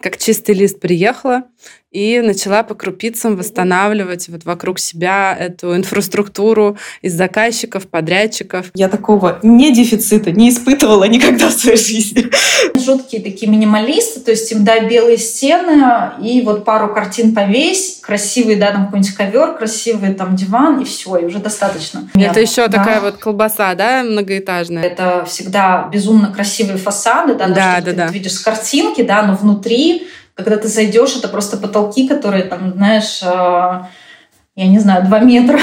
как чистый лист приехала и начала по крупицам восстанавливать вот вокруг себя эту инфраструктуру из заказчиков, подрядчиков. Я такого не дефицита не испытывала никогда в своей жизни. Жуткие такие минималисты, то есть им дай белые стены и вот пару картин повесь, красивый, да, там какой-нибудь ковер, красивый там диван и все, и уже достаточно. Это Нет, еще да. такая вот колбаса, да, многоэтажная. Это всегда безумно красивые фасады, да, да, да, ты да. видишь с картинки, да, но внутри когда ты зайдешь, это просто потолки, которые там, знаешь, а, я не знаю, два метра.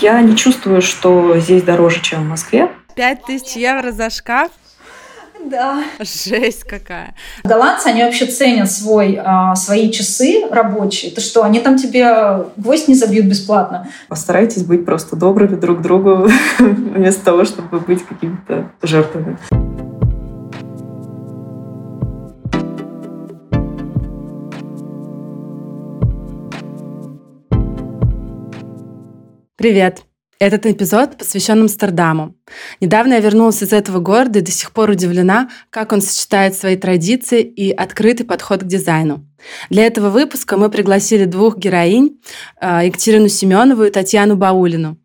Я не чувствую, что здесь дороже, чем в Москве. Пять тысяч евро за шкаф? Да. Жесть какая. Голландцы, они вообще ценят свой, а, свои часы рабочие. Это что, они там тебе гвоздь не забьют бесплатно? Постарайтесь быть просто добрыми друг к другу, вместо того, чтобы быть какими-то жертвами. Привет! Этот эпизод посвящен Амстердаму. Недавно я вернулась из этого города и до сих пор удивлена, как он сочетает свои традиции и открытый подход к дизайну. Для этого выпуска мы пригласили двух героинь, э, Екатерину Семенову и Татьяну Баулину.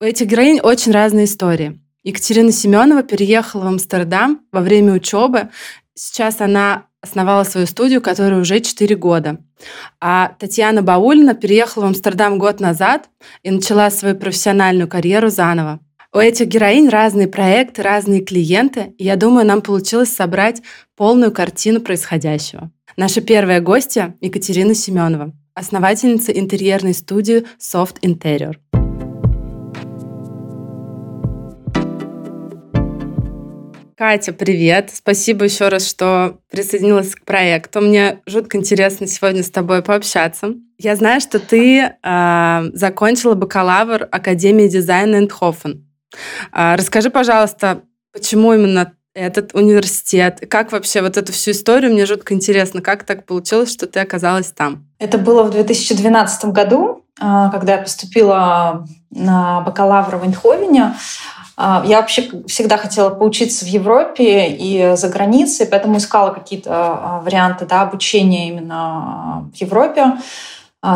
У этих героинь очень разные истории. Екатерина Семенова переехала в Амстердам во время учебы. Сейчас она основала свою студию, которая уже 4 года. А Татьяна Баулина переехала в Амстердам год назад и начала свою профессиональную карьеру заново. У этих героинь разные проекты, разные клиенты, и я думаю, нам получилось собрать полную картину происходящего. Наша первая гостья — Екатерина Семенова, основательница интерьерной студии Soft Interior. Катя, привет. Спасибо еще раз, что присоединилась к проекту. Мне жутко интересно сегодня с тобой пообщаться. Я знаю, что ты э, закончила бакалавр Академии дизайна Эндхофен. Э, расскажи, пожалуйста, почему именно этот университет? Как вообще вот эту всю историю? Мне жутко интересно, как так получилось, что ты оказалась там? Это было в 2012 году, а, когда я поступила на бакалавра в Эндховене. А, я вообще всегда хотела поучиться в Европе и за границей, поэтому искала какие-то а, варианты да, обучения именно а, в Европе.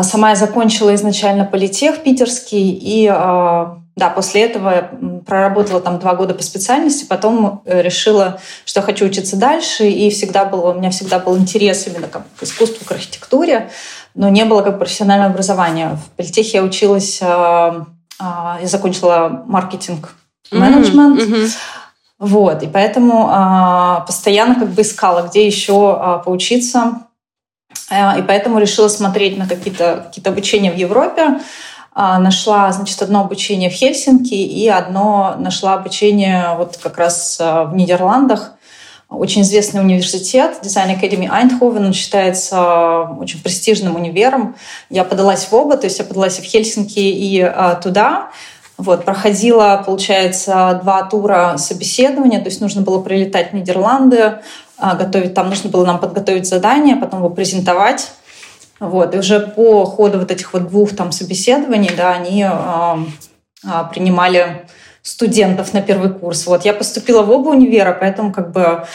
Сама я закончила изначально политех питерский, и да, после этого проработала там два года по специальности, потом э, решила, что хочу учиться дальше, и всегда было, у меня всегда был интерес именно к искусству, к архитектуре, но не было как профессионального образования. В политехе я училась, я закончила маркетинг менеджмент. Mm-hmm. Вот, и поэтому а, постоянно как бы искала, где еще а, поучиться. А, и поэтому решила смотреть на какие-то какие обучения в Европе. А, нашла, значит, одно обучение в Хельсинки и одно нашла обучение вот как раз а, в Нидерландах. Очень известный университет, Design Academy Eindhoven, он считается очень престижным универом. Я подалась в оба, то есть я подалась и в Хельсинки, и а, туда. Вот, проходила, получается, два тура собеседования, то есть нужно было прилетать в Нидерланды, а, готовить, там нужно было нам подготовить задание, потом его презентовать. Вот, и уже по ходу вот этих вот двух там собеседований, да, они э, принимали студентов на первый курс. Вот, я поступила в оба универа, поэтому как бы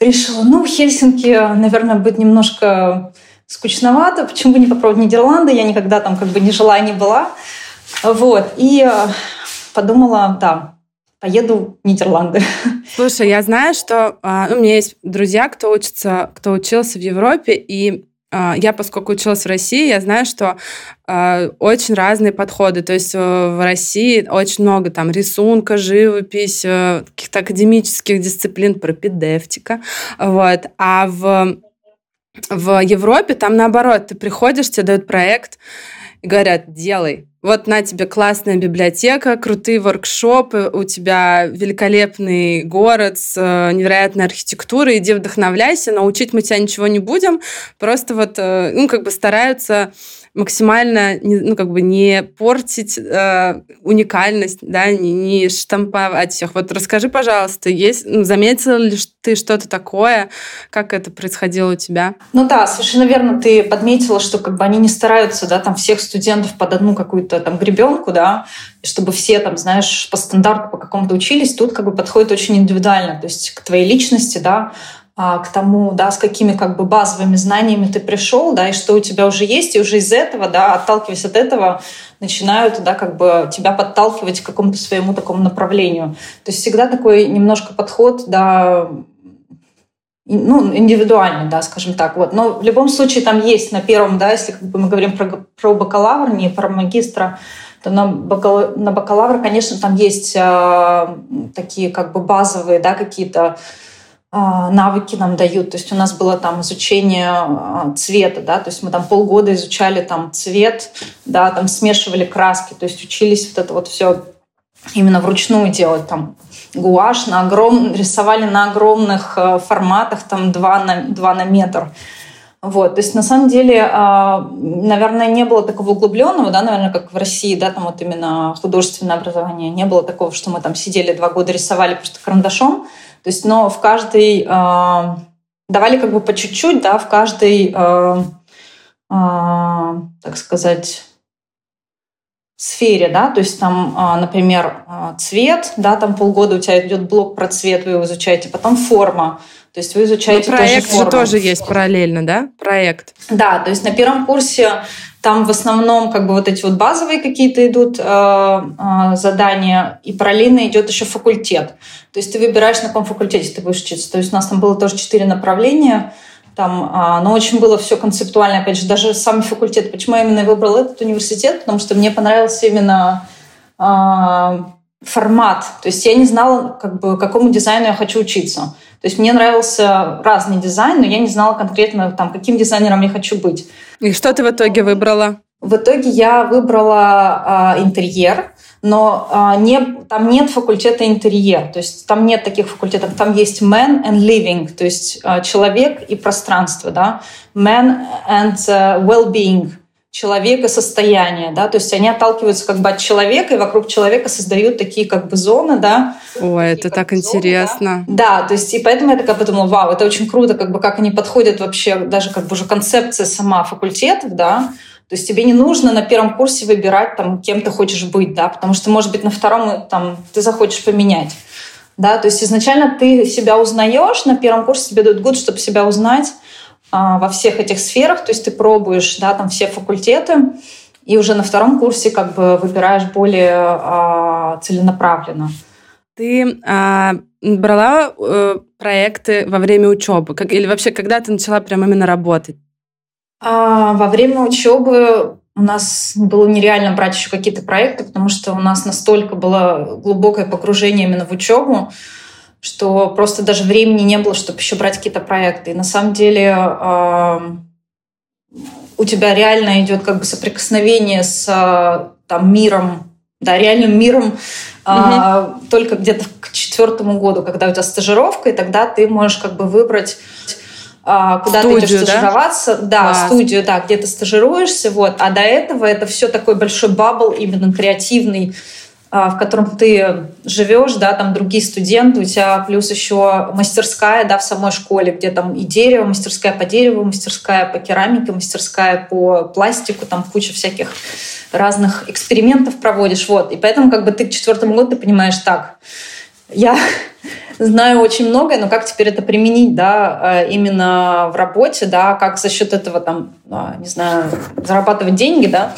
решила, ну, Хельсинки, наверное, будет немножко скучновато, почему бы не попробовать Нидерланды, я никогда там как бы не жила, не была. Вот. И э, подумала, да, поеду в Нидерланды. Слушай, я знаю, что а, ну, у меня есть друзья, кто учится, кто учился в Европе, и а, я, поскольку училась в России, я знаю, что э, очень разные подходы. То есть э, в России очень много там рисунка, живопись, э, каких-то академических дисциплин, пропедевтика. Вот. А в, в Европе там наоборот, ты приходишь, тебе дают проект и говорят, делай вот на тебе классная библиотека, крутые воркшопы, у тебя великолепный город с э, невероятной архитектурой, иди вдохновляйся, научить мы тебя ничего не будем, просто вот, э, ну, как бы стараются максимально, ну, как бы не портить э, уникальность, да, не, не штамповать всех. Вот расскажи, пожалуйста, есть, ну, заметила ли ты что-то такое? Как это происходило у тебя? Ну да, совершенно верно ты подметила, что как бы они не стараются, да, там всех студентов под одну какую-то там гребенку, да, чтобы все там, знаешь, по стандарту по какому-то учились. Тут как бы подходит очень индивидуально, то есть к твоей личности, да, к тому, да, с какими как бы базовыми знаниями ты пришел, да, и что у тебя уже есть, и уже из этого, да, отталкиваясь от этого, начинают, да, как бы тебя подталкивать к какому-то своему такому направлению. То есть всегда такой немножко подход, да, ну, индивидуальный, да, скажем так. Вот. Но в любом случае там есть на первом, да, если как бы мы говорим про, про бакалавр, не про магистра, то на, бакал, на бакалавр, конечно, там есть э, такие как бы базовые, да, какие-то навыки нам дают. То есть у нас было там изучение э, цвета, да, то есть мы там полгода изучали там цвет, да, там смешивали краски, то есть учились вот это вот все именно вручную делать там гуашь на огром... рисовали на огромных э, форматах там 2 на, 2 на метр. Вот, то есть на самом деле, а, наверное, не было такого углубленного, да, наверное, как в России, да, там вот именно художественное образование, не было такого, что мы там сидели два года рисовали просто карандашом, то есть, но в каждой а, давали как бы по чуть-чуть, да, в каждой, а, так сказать, сфере, да, то есть там, например, цвет, да, там полгода у тебя идет блок про цвет, вы его изучаете, потом форма, то есть вы изучаете Но проект тоже, же тоже есть параллельно, да? Проект. Да, то есть на первом курсе там в основном как бы вот эти вот базовые какие-то идут э, э, задания, и параллельно идет еще факультет. То есть ты выбираешь, на каком факультете ты будешь учиться. То есть у нас там было тоже четыре направления, там, э, но очень было все концептуально. Опять же, даже сам факультет. Почему я именно выбрал этот университет? Потому что мне понравился именно э, формат. То есть я не знала, как бы, какому дизайну я хочу учиться. То есть мне нравился разный дизайн, но я не знала конкретно, там, каким дизайнером я хочу быть. И что ты в итоге выбрала? В итоге я выбрала э, интерьер, но э, не, там нет факультета интерьер, то есть там нет таких факультетов, там есть man and living, то есть э, человек и пространство, да, man and uh, well-being, человека состояние, да, то есть они отталкиваются как бы от человека и вокруг человека создают такие как бы зоны, да. Ой, это так зоны, интересно. Да? да, то есть и поэтому я такая подумала, вау, это очень круто, как бы как они подходят вообще, даже как бы уже концепция сама факультетов, да, то есть тебе не нужно на первом курсе выбирать, там, кем ты хочешь быть, да, потому что, может быть, на втором там, ты захочешь поменять. Да, то есть изначально ты себя узнаешь, на первом курсе тебе дают год, чтобы себя узнать, во всех этих сферах, то есть ты пробуешь, да, там все факультеты, и уже на втором курсе как бы выбираешь более а, целенаправленно. Ты а, брала э, проекты во время учебы, как, или вообще когда ты начала прям именно работать? А, во время учебы у нас было нереально брать еще какие-то проекты, потому что у нас настолько было глубокое погружение именно в учебу, что просто даже времени не было, чтобы еще брать какие-то проекты. И на самом деле э, у тебя реально идет как бы соприкосновение с э, там, миром, да, реальным миром угу. только где-то к четвертому году, когда у тебя стажировка, и тогда ты можешь как бы выбрать куда студию, ты идешь стажироваться, да, да студию, да, где ты стажируешься, вот, а до этого это все такой большой бабл именно креативный, а, в котором ты живешь, да, там другие студенты, у тебя плюс еще мастерская, да, в самой школе, где там и дерево, мастерская по дереву, мастерская по керамике, мастерская по пластику, там куча всяких разных экспериментов проводишь, вот. И поэтому как бы ты к четвертому году ты понимаешь, так, я знаю очень многое, но как теперь это применить, да, а, именно в работе, да, как за счет этого там, а, не знаю, зарабатывать деньги, да,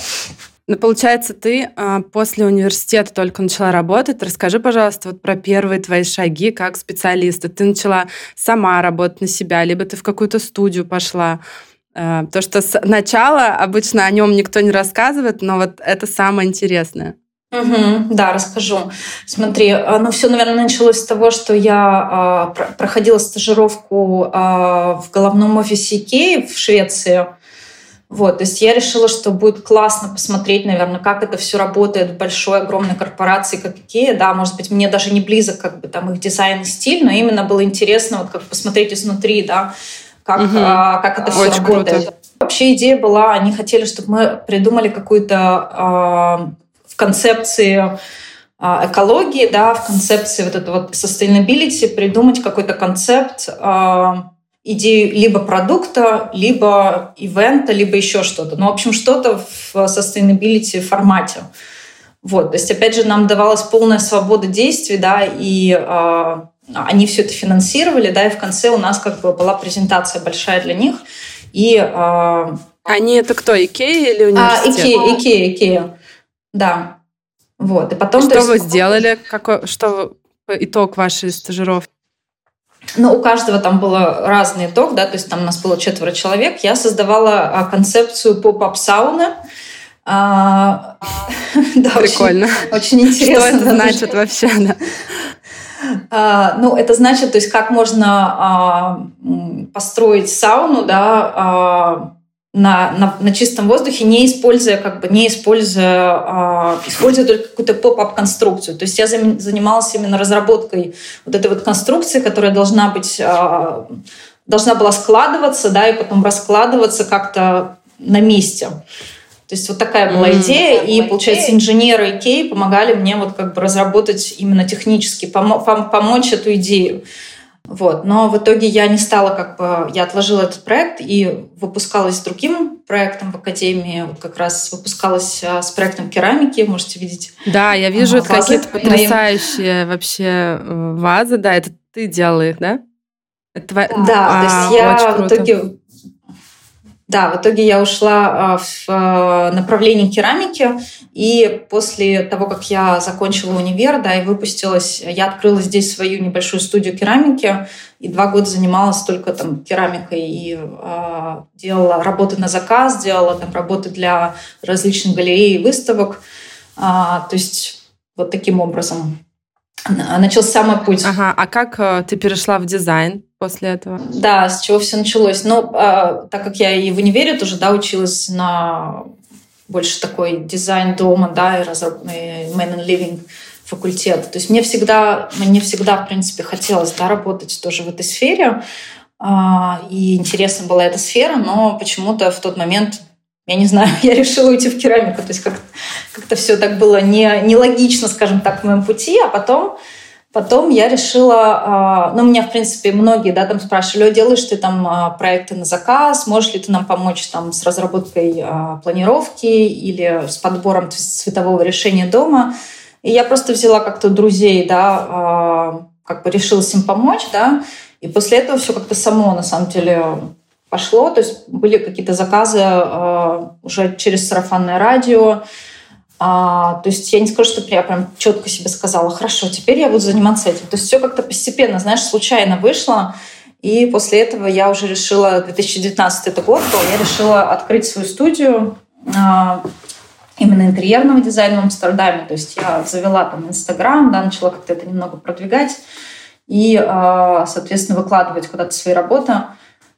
ну, получается, ты а, после университета только начала работать. Расскажи, пожалуйста, вот про первые твои шаги как специалиста. Ты начала сама работать на себя, либо ты в какую-то студию пошла. А, то, что с начала обычно о нем никто не рассказывает, но вот это самое интересное. Угу, да, расскажу. Смотри, а, ну все, наверное, началось с того, что я э, проходила стажировку э, в головном офисе Икеи в Швеции. Вот, то есть я решила, что будет классно посмотреть, наверное, как это все работает в большой, огромной корпорации, как Икея. Да, может быть, мне даже не близок как бы там их дизайн и стиль, но именно было интересно вот как посмотреть изнутри, да, как, угу. а, как это все работает. Круто. Вообще идея была, они хотели, чтобы мы придумали какую-то а, в концепции а, экологии, да, в концепции вот этого вот sustainability придумать какой-то концепт а, идею либо продукта, либо ивента, либо еще что-то. Ну, в общем, что-то в sustainability формате. Вот, то есть, опять же, нам давалась полная свобода действий, да, и э, они все это финансировали, да, и в конце у нас как бы была презентация большая для них. И, э, они это кто, Икея или а, университет? А, Икея, Икея, Икея, да. Вот, и потом... И что есть, вы сделали? Какой, что итог вашей стажировки? Ну, у каждого там был разный итог, да, то есть там у нас было четверо человек. Я создавала а, концепцию pop-up сауны. А, да, Прикольно. Очень, очень интересно. Что это значит вообще, да? А, ну, это значит, то есть как можно а, построить сауну, да, на, на, на чистом воздухе, не используя, как бы, не используя, а, используя только какую-то pop-up конструкцию. То есть я занималась именно разработкой вот этой вот конструкции, которая должна быть, а, должна была складываться, да, и потом раскладываться как-то на месте. То есть вот такая была mm, идея, и, получается, инженеры Икеи помогали мне вот как бы разработать именно технически, помо- пом- помочь эту идею. Вот. Но в итоге я не стала как бы... Я отложила этот проект и выпускалась с другим проектом в Академии. Вот как раз выпускалась а, с проектом керамики, можете видеть. Да, я вижу, какие-то потрясающие моим... вообще э, вазы. Да, это ты делала их, да? Это. Да, а, то есть я в итоге да, в итоге я ушла а, в а, направление керамики, и после того, как я закончила универ, да, и выпустилась, я открыла здесь свою небольшую студию керамики, и два года занималась только там керамикой и э, делала работы на заказ, делала там работы для различных галерей и выставок. А, то есть вот таким образом начался мой путь. Ага, а как э, ты перешла в дизайн? После этого? Да, с чего все началось. Но а, так как я и в универе тоже да, училась на больше такой дизайн дома, да, и, разраб... и man and living факультет. То есть мне всегда, мне всегда, в принципе, хотелось да, работать тоже в этой сфере. А, и интересна была эта сфера, но почему-то в тот момент я не знаю, я решила уйти в керамику. То есть как-то как все так было не, нелогично, скажем так, в моем пути. А потом Потом я решила, а, ну, меня, в принципе, многие, да, там спрашивали, делаешь ты там а, проекты на заказ, можешь ли ты нам помочь там с разработкой а, планировки или с подбором цветового решения дома. И я просто взяла как-то друзей, да, как бы решилась им помочь, да, и после этого все как-то само, на самом деле, пошло. То есть были какие-то заказы уже через сарафанное радио, а, то есть я не скажу, что я прям четко себе сказала, хорошо, теперь я буду заниматься этим. То есть все как-то постепенно, знаешь, случайно вышло. И после этого я уже решила, 2019 это год был, я решила открыть свою студию а, именно интерьерного дизайна в Амстердаме. То есть я завела там Инстаграм, да, начала как-то это немного продвигать и, а, соответственно, выкладывать куда-то свои работы.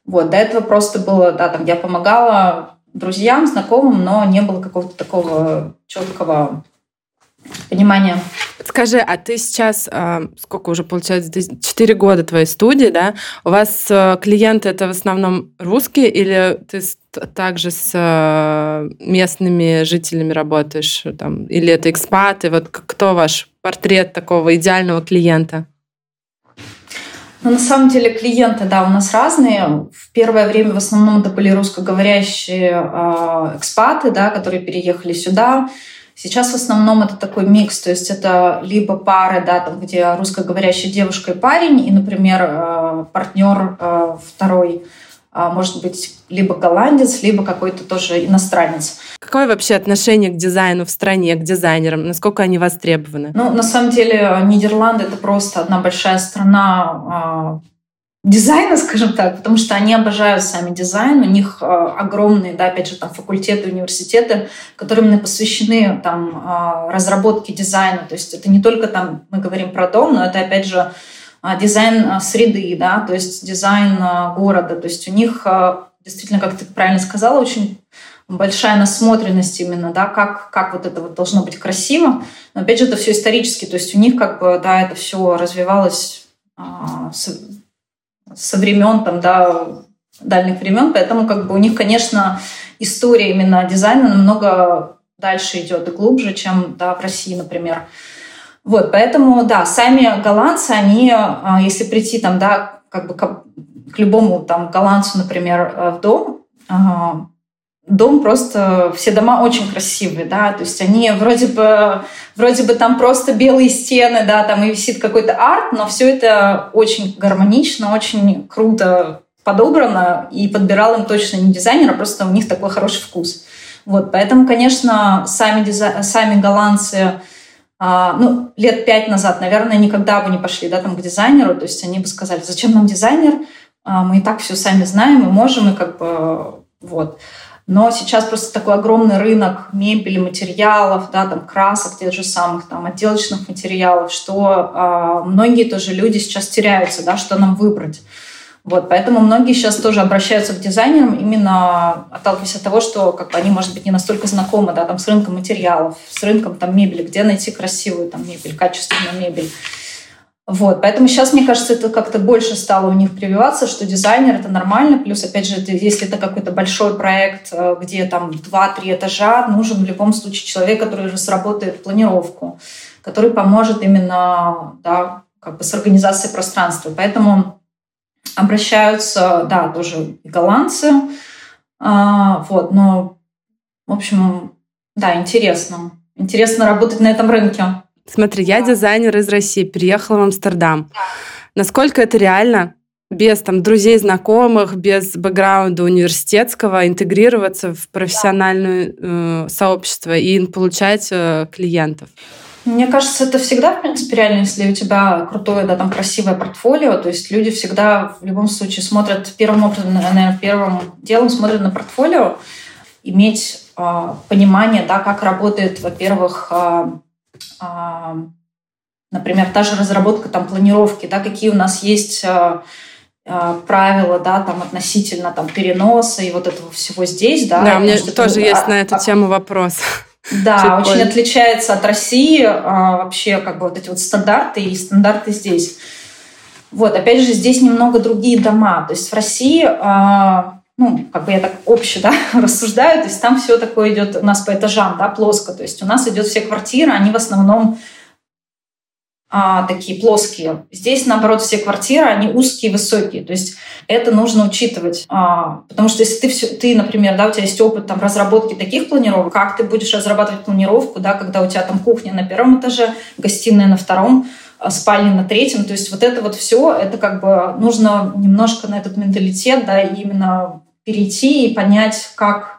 Вот, до этого просто было, да, там я помогала друзьям, знакомым, но не было какого-то такого четкого понимания. Скажи, а ты сейчас, а, сколько уже получается, 4 года твоей студии, да? У вас э, клиенты это в основном русские или ты также с э, местными жителями работаешь? Там, или это экспаты? Вот кто ваш портрет такого идеального клиента? Но на самом деле клиенты, да, у нас разные. В первое время в основном это были русскоговорящие э, экспаты, да, которые переехали сюда. Сейчас в основном это такой микс, то есть это либо пары, да, там, где русскоговорящая девушка и парень, и, например, э, партнер э, второй может быть либо голландец, либо какой-то тоже иностранец. Какое вообще отношение к дизайну в стране, к дизайнерам? Насколько они востребованы? Ну, на самом деле, Нидерланды — это просто одна большая страна а, дизайна, скажем так, потому что они обожают сами дизайн, у них а, огромные, да, опять же, там факультеты, университеты, которые именно посвящены там разработке дизайна, то есть это не только там мы говорим про дом, но это опять же а, дизайн а, среды, да, то есть дизайн а, города. То есть у них действительно, как ты правильно сказала, очень большая насмотренность именно, да, как, как вот это вот должно быть красиво. Но опять же, это все исторически, то есть у них как бы, да, это все развивалось а, со, со времен там, да, дальних времен, поэтому как бы у них, конечно, история именно дизайна намного дальше идет и глубже, чем да, в России, например. Вот, поэтому, да, сами голландцы, они, а, если прийти там, да, как бы к, к любому там голландцу, например, э, в дом, дом просто, все дома очень красивые, да, то есть они вроде бы, вроде бы там просто белые стены, да, там и висит какой-то арт, но все это очень гармонично, очень круто подобрано, и подбирал им точно не дизайнер, а просто у них такой хороший вкус. Вот, поэтому, конечно, сами, дизай... сами голландцы, ну, лет пять назад, наверное, никогда бы не пошли, да, там, к дизайнеру, то есть они бы сказали, зачем нам дизайнер, а, мы и так все сами знаем, мы можем, и как бы, вот. Но сейчас просто такой огромный рынок мебели, материалов, да, там красок тех же самых, там отделочных материалов, что э, многие тоже люди сейчас теряются, да, что нам выбрать. Вот, поэтому многие сейчас тоже обращаются к дизайнерам именно отталкиваясь от того, что как бы, они, может быть, не настолько знакомы да, там, с рынком материалов, с рынком там, мебели, где найти красивую там, мебель, качественную мебель. Вот, поэтому сейчас, мне кажется, это как-то больше стало у них прививаться, что дизайнер — это нормально. Плюс, опять же, если это какой-то большой проект, э, где там 2-3 этажа, нужен в любом случае человек, который разработает планировку, который поможет именно да, как бы с организацией пространства. Поэтому обращаются, да, тоже и голландцы. А, вот, но, в общем, да, интересно. Интересно работать на этом рынке. Смотри, я дизайнер из России, переехала в Амстердам. Насколько это реально без там друзей, знакомых, без бэкграунда университетского интегрироваться в профессиональное э, сообщество и получать э, клиентов? Мне кажется, это всегда, в принципе, реально, если у тебя крутое, да, там красивое портфолио, то есть люди всегда в любом случае смотрят первым образом, наверное, первым делом смотрят на портфолио, иметь э, понимание, да, как работает, во-первых, э, например, та же разработка там планировки, да, какие у нас есть а, а, правила, да, там относительно там переноса и вот этого всего здесь, да. Да, у меня тоже есть на эту тему вопрос. Да, очень отличается от России а, вообще как бы вот эти вот стандарты и стандарты здесь. Вот, опять же, здесь немного другие дома. То есть в России ну, как бы я так обще, да, рассуждаю, то есть там все такое идет у нас по этажам, да, плоско, то есть у нас идет все квартиры, они в основном а, такие плоские. Здесь, наоборот, все квартиры, они узкие, высокие. То есть это нужно учитывать. А, потому что если ты, все, ты, например, да, у тебя есть опыт там, разработки таких планировок, как ты будешь разрабатывать планировку, да, когда у тебя там кухня на первом этаже, гостиная на втором, а, спальня на третьем. То есть вот это вот все, это как бы нужно немножко на этот менталитет, да, именно перейти и понять, как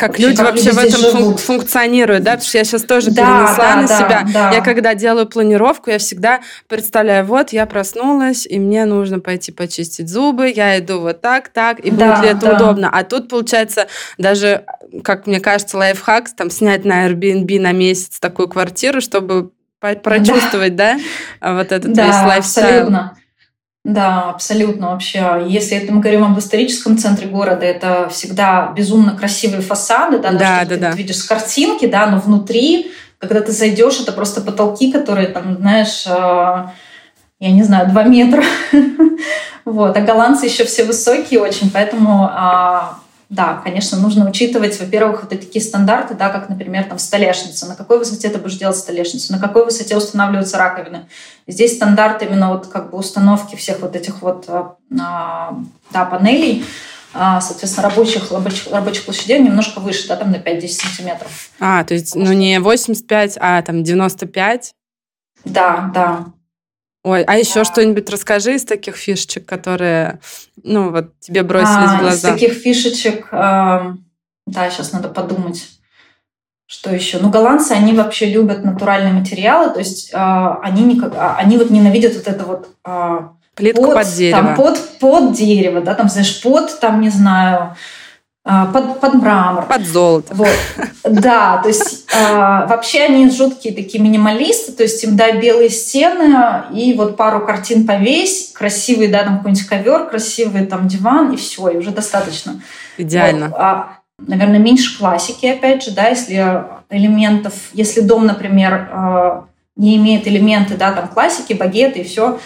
как вообще, люди как вообще люди в этом живут. функционируют, да, потому что я сейчас тоже да, перенесла да, на да, себя. Да. Я когда делаю планировку, я всегда представляю, вот я проснулась, и мне нужно пойти почистить зубы, я иду вот так, так, и да, будет ли это да. удобно. А тут, получается, даже, как мне кажется, лайфхак, там, снять на Airbnb на месяц такую квартиру, чтобы прочувствовать, да, да вот этот да, весь лайфстайл. Абсолютно. Да, абсолютно вообще. Если это мы говорим об историческом центре города, это всегда безумно красивые фасады, да, да, да, ты да. видишь с картинки, да, но внутри, когда ты зайдешь, это просто потолки, которые там, знаешь, а, я не знаю, два метра. вот. А голландцы еще все высокие очень, поэтому а, да, конечно, нужно учитывать, во-первых, вот такие стандарты, да, как, например, там столешница. На какой высоте ты будешь делать столешницу, на какой высоте устанавливаются раковины. Здесь стандарт именно вот как бы установки всех вот этих вот а, а да, панелей, а, соответственно, рабочих, рабочих, рабочих площадей немножко выше, да, там на 5-10 сантиметров. А, то есть, ну, не 85, а там 95? Да, да. Ой, а еще да. что-нибудь расскажи из таких фишечек, которые, ну, вот тебе бросились а, в глаза. Из таких фишечек, э, да, сейчас надо подумать, что еще. Ну, голландцы, они вообще любят натуральные материалы, то есть э, они, не, а, они вот ненавидят вот это вот... Э, Плитку под, под дерево. Там, под, под дерево, да, там, знаешь, под, там, не знаю, под, под мрамор. Под золото. Вот. Да, то есть э, вообще они жуткие такие минималисты, то есть им дай белые стены и вот пару картин повесь, красивый, да, там какой-нибудь ковер, красивый там диван и все, и уже достаточно. Идеально. Вот. А, наверное, меньше классики, опять же, да, если элементов, если дом, например, э, не имеет элементы, да, там классики, багеты и все,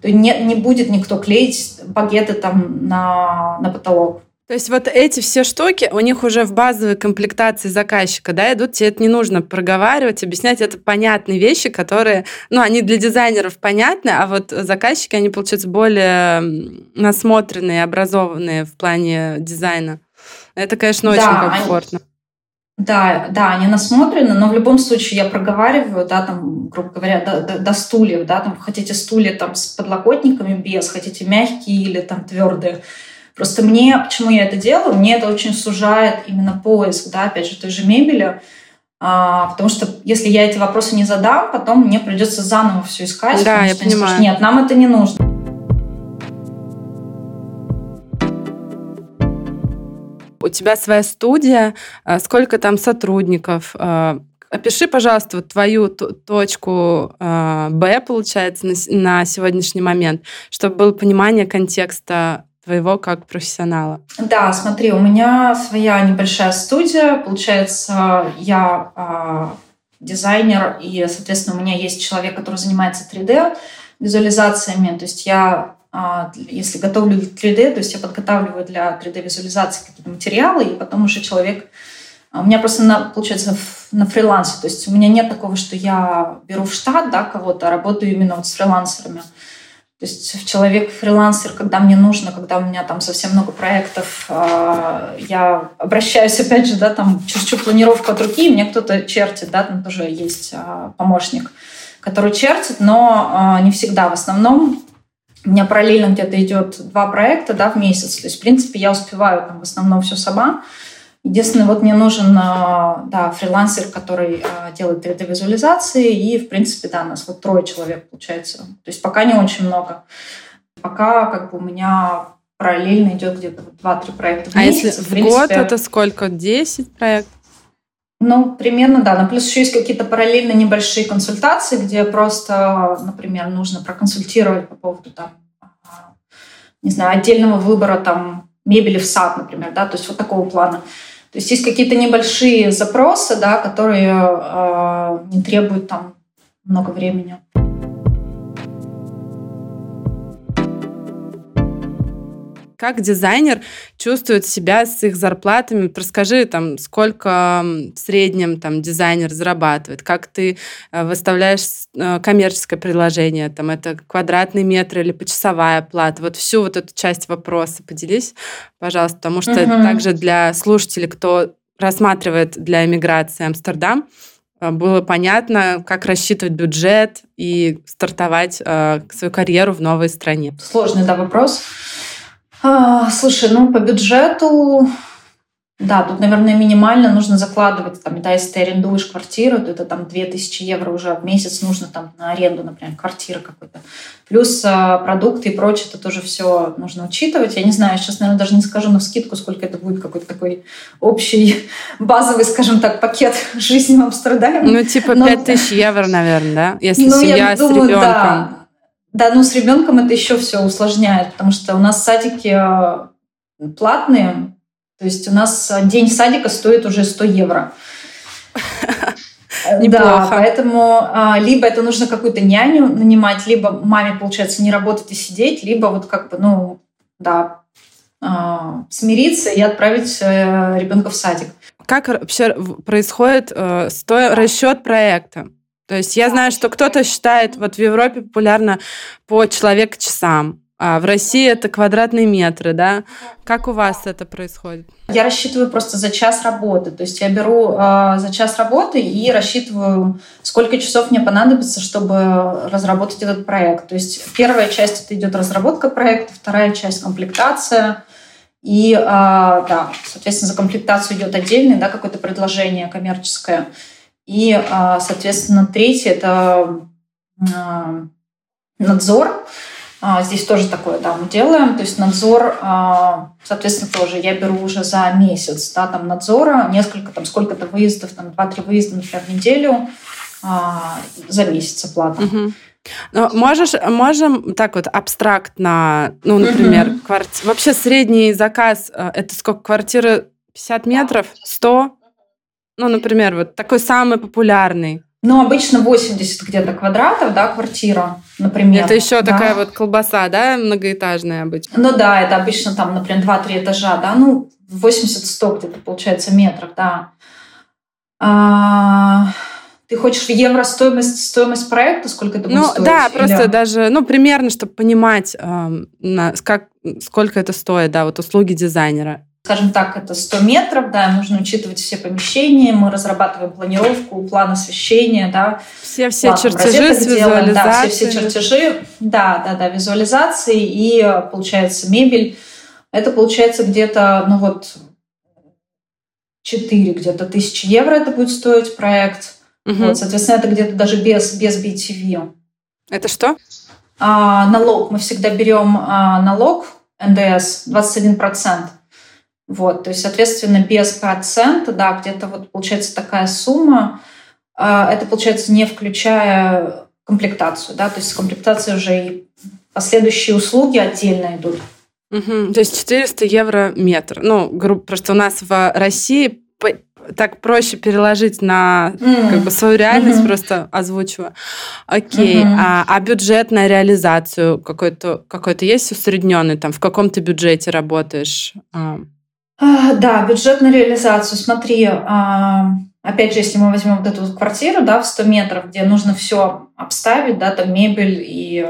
то не, не будет никто клеить багеты там на, на потолок. То есть вот эти все штуки, у них уже в базовой комплектации заказчика, да, идут, тебе это не нужно проговаривать, объяснять, это понятные вещи, которые, ну, они для дизайнеров понятны, а вот заказчики, они, получаются, более насмотренные, образованные в плане дизайна. Это, конечно, очень да, комфортно. Они... Да, да, они насмотрены, но в любом случае я проговариваю, да, там, грубо говоря, до, до, до стульев, да, там, хотите стулья там с подлокотниками без, хотите мягкие или там твердые. Просто мне, почему я это делаю, мне это очень сужает именно поиск, да, опять же, той же мебели, а, потому что если я эти вопросы не задам, потом мне придется заново все искать. Да, я понимаю. Скажут, Нет, нам это не нужно. У тебя своя студия, а, сколько там сотрудников? А, опиши, пожалуйста, вот твою точку а, Б, получается, на сегодняшний момент, чтобы было понимание контекста твоего как профессионала. Да, смотри, у меня своя небольшая студия. Получается, я дизайнер, и, соответственно, у меня есть человек, который занимается 3D визуализациями. То есть я а, если готовлю 3D, то есть я подготавливаю для 3D-визуализации какие-то материалы, и потом уже человек... А, у меня просто, на, получается, на фрилансе, то есть у меня нет такого, что я беру в штат да, кого-то, а работаю именно вот с фрилансерами. То есть человек фрилансер, когда мне нужно, когда у меня там совсем много проектов, а, я обращаюсь опять же, да, там чуть-чуть планировка от руки, мне кто-то чертит, да, там тоже есть помощник, который чертит, но не всегда. В основном у меня параллельно где-то идет два проекта да, в месяц. То есть, в принципе, я успеваю там в основном все сама. Единственное, вот мне нужен а, да, фрилансер, который а, делает 3D-визуализации, и, в принципе, да, нас вот трое человек получается. То есть пока не очень много. Пока как бы у меня параллельно идет где-то два-три проекта в а месяц. А если в, в принципе, год это сколько? 10 проектов? Ну, примерно, да. Но плюс еще есть какие-то параллельно небольшие консультации, где просто, например, нужно проконсультировать по поводу там, а, не знаю, отдельного выбора там мебели в сад, например, да, то есть вот такого плана. То есть есть какие-то небольшие запросы, да, которые э, не требуют там много времени. Как дизайнер чувствует себя с их зарплатами? Расскажи, там, сколько в среднем там, дизайнер зарабатывает, как ты э, выставляешь э, коммерческое предложение, там, это квадратный метр или почасовая плата. Вот всю вот эту часть вопроса поделись, пожалуйста, потому что угу. это также для слушателей, кто рассматривает для эмиграции Амстердам, э, было понятно, как рассчитывать бюджет и стартовать э, свою карьеру в новой стране. Сложный, да, вопрос. А, слушай, ну по бюджету, да, тут, наверное, минимально нужно закладывать, там, да, если ты арендуешь квартиру, то это там 2000 евро уже в месяц нужно там на аренду, например, квартиры какой-то. Плюс а, продукты и прочее, это тоже все нужно учитывать. Я не знаю, сейчас, наверное, даже не скажу на скидку, сколько это будет какой-то такой общий базовый, скажем так, пакет жизни в Амстердаме. Ну, типа Но... 5000 евро, наверное, да? Если ну, семья с думаю, ребенком. Да. Да, ну с ребенком это еще все усложняет, потому что у нас садики э, платные, то есть у нас день садика стоит уже 100 евро. Да, поэтому а, либо это нужно какую-то няню нанимать, либо маме, получается, не работать и сидеть, либо вот как бы, ну, да, а, смириться и отправить э, ребенка в садик. Как вообще происходит э, расчет проекта? То есть я знаю, что кто-то считает, вот в Европе популярно по человек-часам, а в России это квадратные метры, да? Как у вас это происходит? Я рассчитываю просто за час работы. То есть я беру э, за час работы и рассчитываю, сколько часов мне понадобится, чтобы разработать этот проект. То есть первая часть это идет разработка проекта, вторая часть комплектация. И, э, да, соответственно, за комплектацию идет отдельное, да, какое-то предложение коммерческое. И, а, соответственно, третье – это а, надзор. А, здесь тоже такое, да, мы делаем. То есть надзор, соответственно, тоже я беру уже за месяц, да, там надзора, несколько, там, сколько-то выездов, там, два-три выезда, например, в неделю, за месяц оплата. Угу. Ну, можешь, можем так вот абстрактно, ну, например, угу. кварти... вообще средний заказ, это сколько, квартира 50 метров, 100? Ну, например, вот такой самый популярный. Ну, обычно 80 где-то квадратов, да, квартира, например. Это еще да. такая вот колбаса, да, многоэтажная обычно? Ну да, это обычно там, например, 2-3 этажа, да, ну, 80-100 где-то получается метров, да. А, ты хочешь в евро стоимость, стоимость проекта, сколько это будет ну, стоить? Да, Или... просто даже, ну, примерно, чтобы понимать, э, на, как, сколько это стоит, да, вот услуги дизайнера. Скажем так, это 100 метров, да, нужно учитывать все помещения, мы разрабатываем планировку, план освещения, да. Все-все чертежи с визуализацией. Да, все-все чертежи, да, да, да, визуализации и, получается, мебель. Это получается где-то, ну вот, 4 где-то тысячи евро это будет стоить проект. Угу. Вот, соответственно, это где-то даже без, без BTV. Это что? А, налог. Мы всегда берем а, налог НДС 21%. Вот, то есть, соответственно, без процента, да, где-то вот получается такая сумма. А, это получается не включая комплектацию, да, то есть комплектация уже и последующие услуги отдельно идут. Угу, то есть 400 евро метр. Ну, грубо, просто у нас в России так проще переложить на mm. как бы свою реальность, mm-hmm. просто озвучиваю. Окей, mm-hmm. а, а бюджет на реализацию какой-то какой-то есть усредненный там? В каком ты бюджете работаешь? А. Да, бюджет на реализацию. Смотри, а, опять же, если мы возьмем вот эту квартиру, да, в 100 метров, где нужно все обставить, да, там мебель и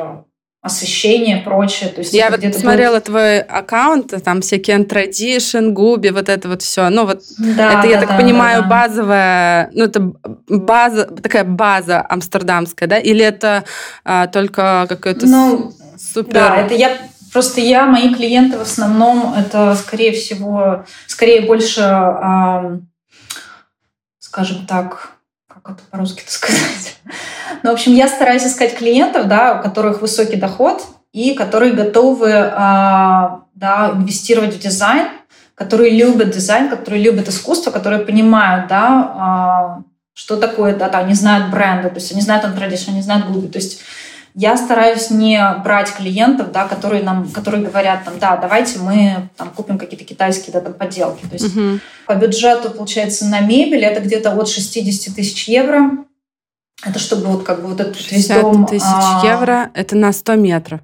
освещение, прочее. То есть я вот смотрела будет... твой аккаунт, там всякие Tradition, Губи, вот это вот все. Ну вот да, это, да, я так да, понимаю, да, базовая, ну это база, такая база амстердамская, да? Или это а, только какой-то ну, супер... Да, это я Просто я, мои клиенты в основном, это, скорее всего, скорее больше, а, скажем так, как это по-русски сказать? Ну, в общем, я стараюсь искать клиентов, да, у которых высокий доход и которые готовы а, да, инвестировать в дизайн, которые любят дизайн, которые любят искусство, которые понимают, да, а, что такое, да, да, они знают бренды, то есть они знают on tradition, они знают Google, то есть я стараюсь не брать клиентов, да, которые нам, которые говорят там, да, давайте мы там купим какие-то китайские да, там, подделки. То есть uh-huh. по бюджету получается на мебель это где-то от 60 тысяч евро. Это чтобы вот как бы вот этот весь дом... тысяч а... евро, это на 100 метров.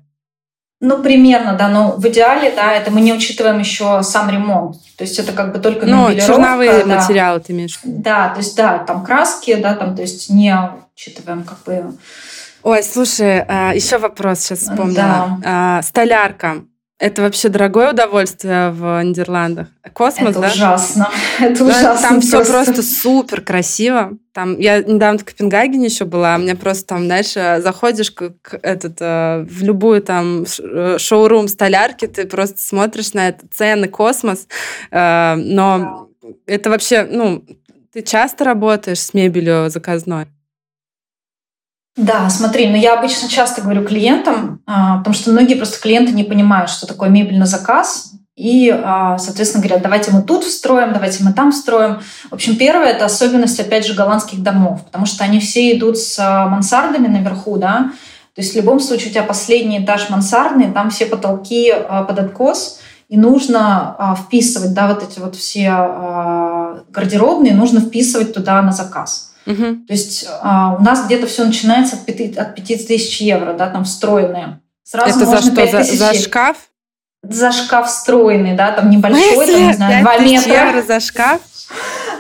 Ну, примерно, да, но в идеале, да, это мы не учитываем еще сам ремонт. То есть это как бы только Ну, черновые да. материалы ты имеешь Да, то есть, да, там краски, да, там, то есть не учитываем как бы Ой, слушай, а, еще вопрос сейчас вспомнила. Да. Столярка. Это вообще дорогое удовольствие в Нидерландах. Космос, это да? Ужасно. Это да, ужасно. Там все просто супер красиво. Там я недавно в Копенгагене еще была, у меня просто там, знаешь, заходишь как этот э, в любую там э, шоурум столярки, ты просто смотришь на это цены, космос. Э, но да. это вообще, ну, ты часто работаешь с мебелью заказной? Да, смотри, но ну, я обычно часто говорю клиентам, а, потому что многие просто клиенты не понимают, что такое мебель на заказ, и, а, соответственно, говорят, давайте мы тут встроим, давайте мы там встроим. В общем, первое – это особенность, опять же, голландских домов, потому что они все идут с а, мансардами наверху, да, то есть в любом случае у тебя последний этаж мансардный, там все потолки под откос, и нужно вписывать, да, вот эти вот все гардеробные, нужно вписывать туда на заказ. Угу. То есть а, у нас где-то все начинается от 5, от 5 тысяч евро, да, там встроенные. Сразу Это за что? За, за шкаф? За шкаф встроенный, да, там небольшой, там, не знаю, 2 метра. евро за шкаф?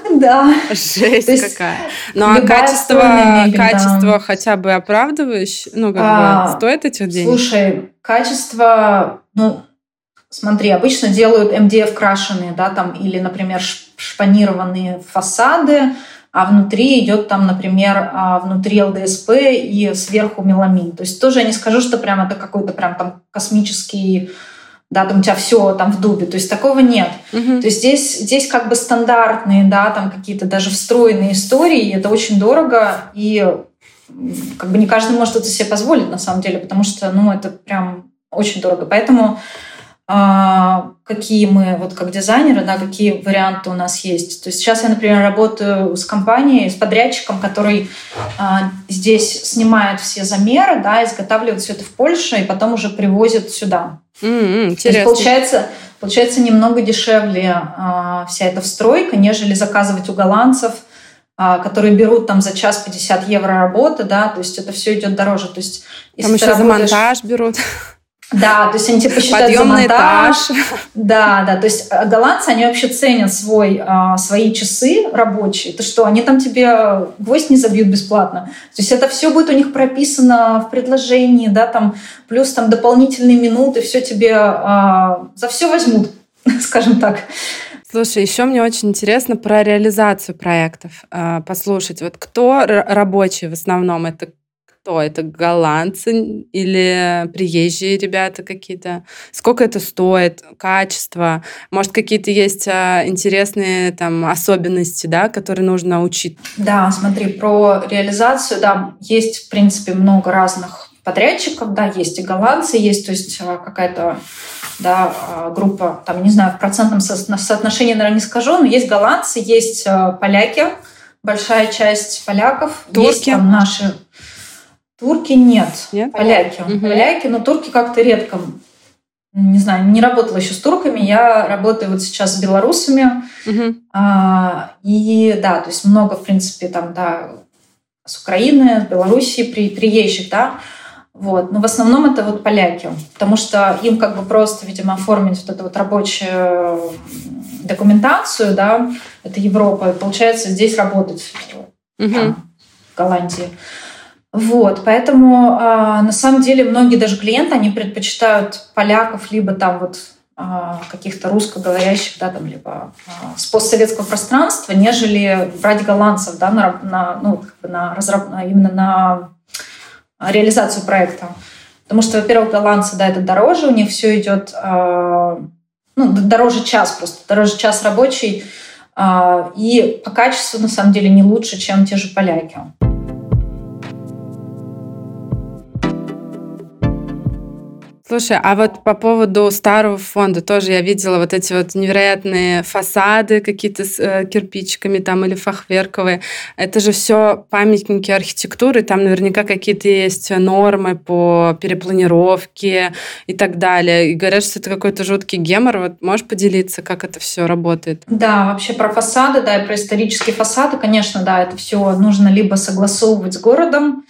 Да. Жесть есть, какая. Ну а качество, мебель, качество да. хотя бы оправдывающее? Ну, как а, бы стоит этих денег? Слушай, качество, ну, смотри, обычно делают МДФ крашеные, да, там, или, например, шпанированные фасады, а внутри идет там, например, а, внутри ЛДСП и сверху меламин. То есть тоже я не скажу, что прям это какой-то прям там космический да, там у тебя все там в дубе, то есть такого нет. Uh-huh. То есть здесь, здесь как бы стандартные, да, там какие-то даже встроенные истории, это очень дорого, и как бы не каждый может это себе позволить на самом деле, потому что, ну, это прям очень дорого. Поэтому какие мы, вот как дизайнеры, да, какие варианты у нас есть. То есть сейчас я, например, работаю с компанией, с подрядчиком, который а, здесь снимает все замеры, да, изготавливает все это в Польше и потом уже привозит сюда. Mm-hmm, интересно. То есть получается, получается немного дешевле а, вся эта встройка, нежели заказывать у голландцев, а, которые берут там за час 50 евро работы, да, то есть это все идет дороже. То есть, если там еще работаешь... за монтаж берут. Да, то есть они типа считают Подъемный за монтаж. Этаж. Да, да, то есть э, голландцы, они вообще ценят свой, а, свои часы рабочие. То что, они там тебе гвоздь не забьют бесплатно. То есть это все будет у них прописано в предложении, да, там, плюс там дополнительные минуты, все тебе а, за все возьмут. скажем так. Слушай, еще мне очень интересно про реализацию проектов э, послушать. Вот кто рабочий в основном? Это кто? Это голландцы или приезжие ребята какие-то? Сколько это стоит? Качество? Может, какие-то есть а, интересные там особенности, да, которые нужно учить? Да, смотри, про реализацию, да, есть, в принципе, много разных подрядчиков, да, есть и голландцы, есть, то есть а, какая-то да, а, группа, там, не знаю, в процентном со- соотношении, наверное, не скажу, но есть голландцы, есть поляки, большая часть поляков, Турки. есть там наши Турки нет. Нет? Поляки. Угу. Поляки, но турки как-то редко. Не знаю, не работала еще с турками. Я работаю вот сейчас с белорусами. Угу. А, и да, то есть много, в принципе, там, да, с Украины, с Белоруссии при, приезжих, да. Вот. Но в основном это вот поляки, потому что им как бы просто, видимо, оформить вот эту вот рабочую документацию, да, это Европа, и получается здесь работать угу. там, в Голландии. Вот, поэтому э, на самом деле многие даже клиенты, они предпочитают поляков, либо там вот э, каких-то русскоговорящих, да, там, либо э, с постсоветского пространства, нежели брать голландцев, да, на, на, ну, как бы на разраб, именно на реализацию проекта. Потому что, во-первых, голландцы, да, это дороже, у них все идет, э, ну, дороже час просто, дороже час рабочий, э, и по качеству, на самом деле, не лучше, чем те же поляки. Слушай, а вот по поводу старого фонда тоже я видела вот эти вот невероятные фасады какие-то с э, кирпичиками там или фахверковые. Это же все памятники архитектуры, там наверняка какие-то есть нормы по перепланировке и так далее. И говорят, что это какой-то жуткий гемор. Вот можешь поделиться, как это все работает? Да, вообще про фасады, да, и про исторические фасады, конечно, да, это все нужно либо согласовывать с городом,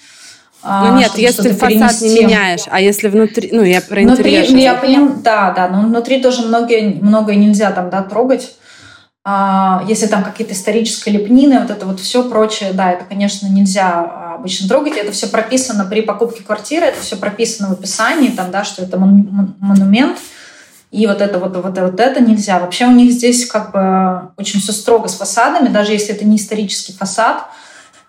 ну нет, если фасад перенести. не меняешь, а если внутри, ну я про внутри, интерьер. Я понимаю, да, да, но внутри тоже многие, многое нельзя там, да, трогать. А, если там какие-то исторические лепнины, вот это вот все прочее, да, это, конечно, нельзя а, обычно трогать. Это все прописано при покупке квартиры, это все прописано в описании, там, да, что это монумент. И вот это вот, вот, вот это нельзя. Вообще у них здесь как бы очень все строго с фасадами, даже если это не исторический фасад,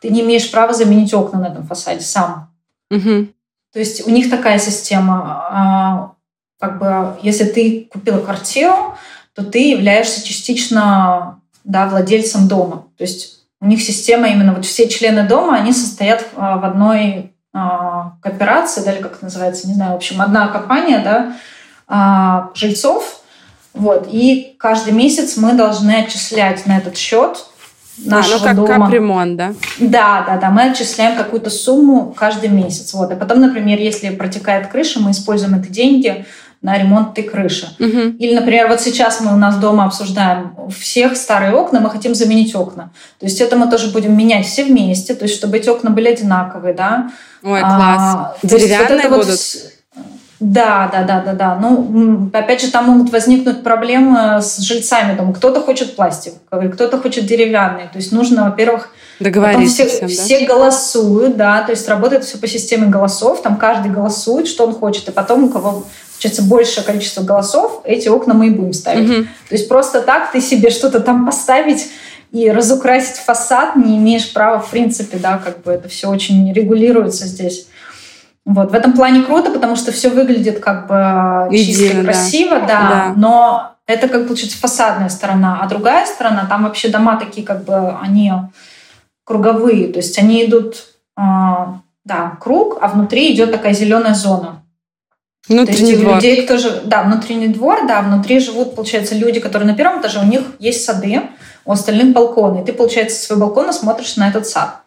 ты не имеешь права заменить окна на этом фасаде сам. Угу. То есть у них такая система, а, как бы, если ты купила квартиру, то ты являешься частично да, владельцем дома. То есть у них система именно вот все члены дома, они состоят а, в одной а, кооперации, да, или как это называется, не знаю, в общем, одна компания, да, жильцов, вот, и каждый месяц мы должны отчислять на этот счет нашего а, ну как дома. капремонт, да? Да, да, да. Мы отчисляем какую-то сумму каждый месяц. Вот. И потом, например, если протекает крыша, мы используем эти деньги на ремонт этой крыши. Угу. Или, например, вот сейчас мы у нас дома обсуждаем всех старые окна, мы хотим заменить окна. То есть это мы тоже будем менять все вместе, то есть чтобы эти окна были одинаковые, да. Ой, класс. А, Деревянные вот будут? Вот да, да, да, да, да. Ну, опять же, там могут возникнуть проблемы с жильцами дома. Кто-то хочет пластиковый, кто-то хочет деревянный. То есть нужно, во-первых, договориться все, всем, да? все голосуют, да, то есть работает все по системе голосов, там каждый голосует, что он хочет, и потом у кого получается большее количество голосов, эти окна мы и будем ставить. Угу. То есть просто так ты себе что-то там поставить и разукрасить фасад не имеешь права, в принципе, да, как бы это все очень регулируется здесь. Вот. В этом плане круто, потому что все выглядит как бы чисто и красиво, да. Да, да. но это как получается фасадная сторона. А другая сторона, там вообще дома такие как бы, они круговые, то есть они идут, э, да, круг, а внутри идет такая зеленая зона. Внутренний то есть двор. людей, кто же, да, внутренний двор, да, внутри живут, получается, люди, которые на первом этаже, у них есть сады, у остальных балконы, и ты, получается, с своего балкона смотришь на этот сад.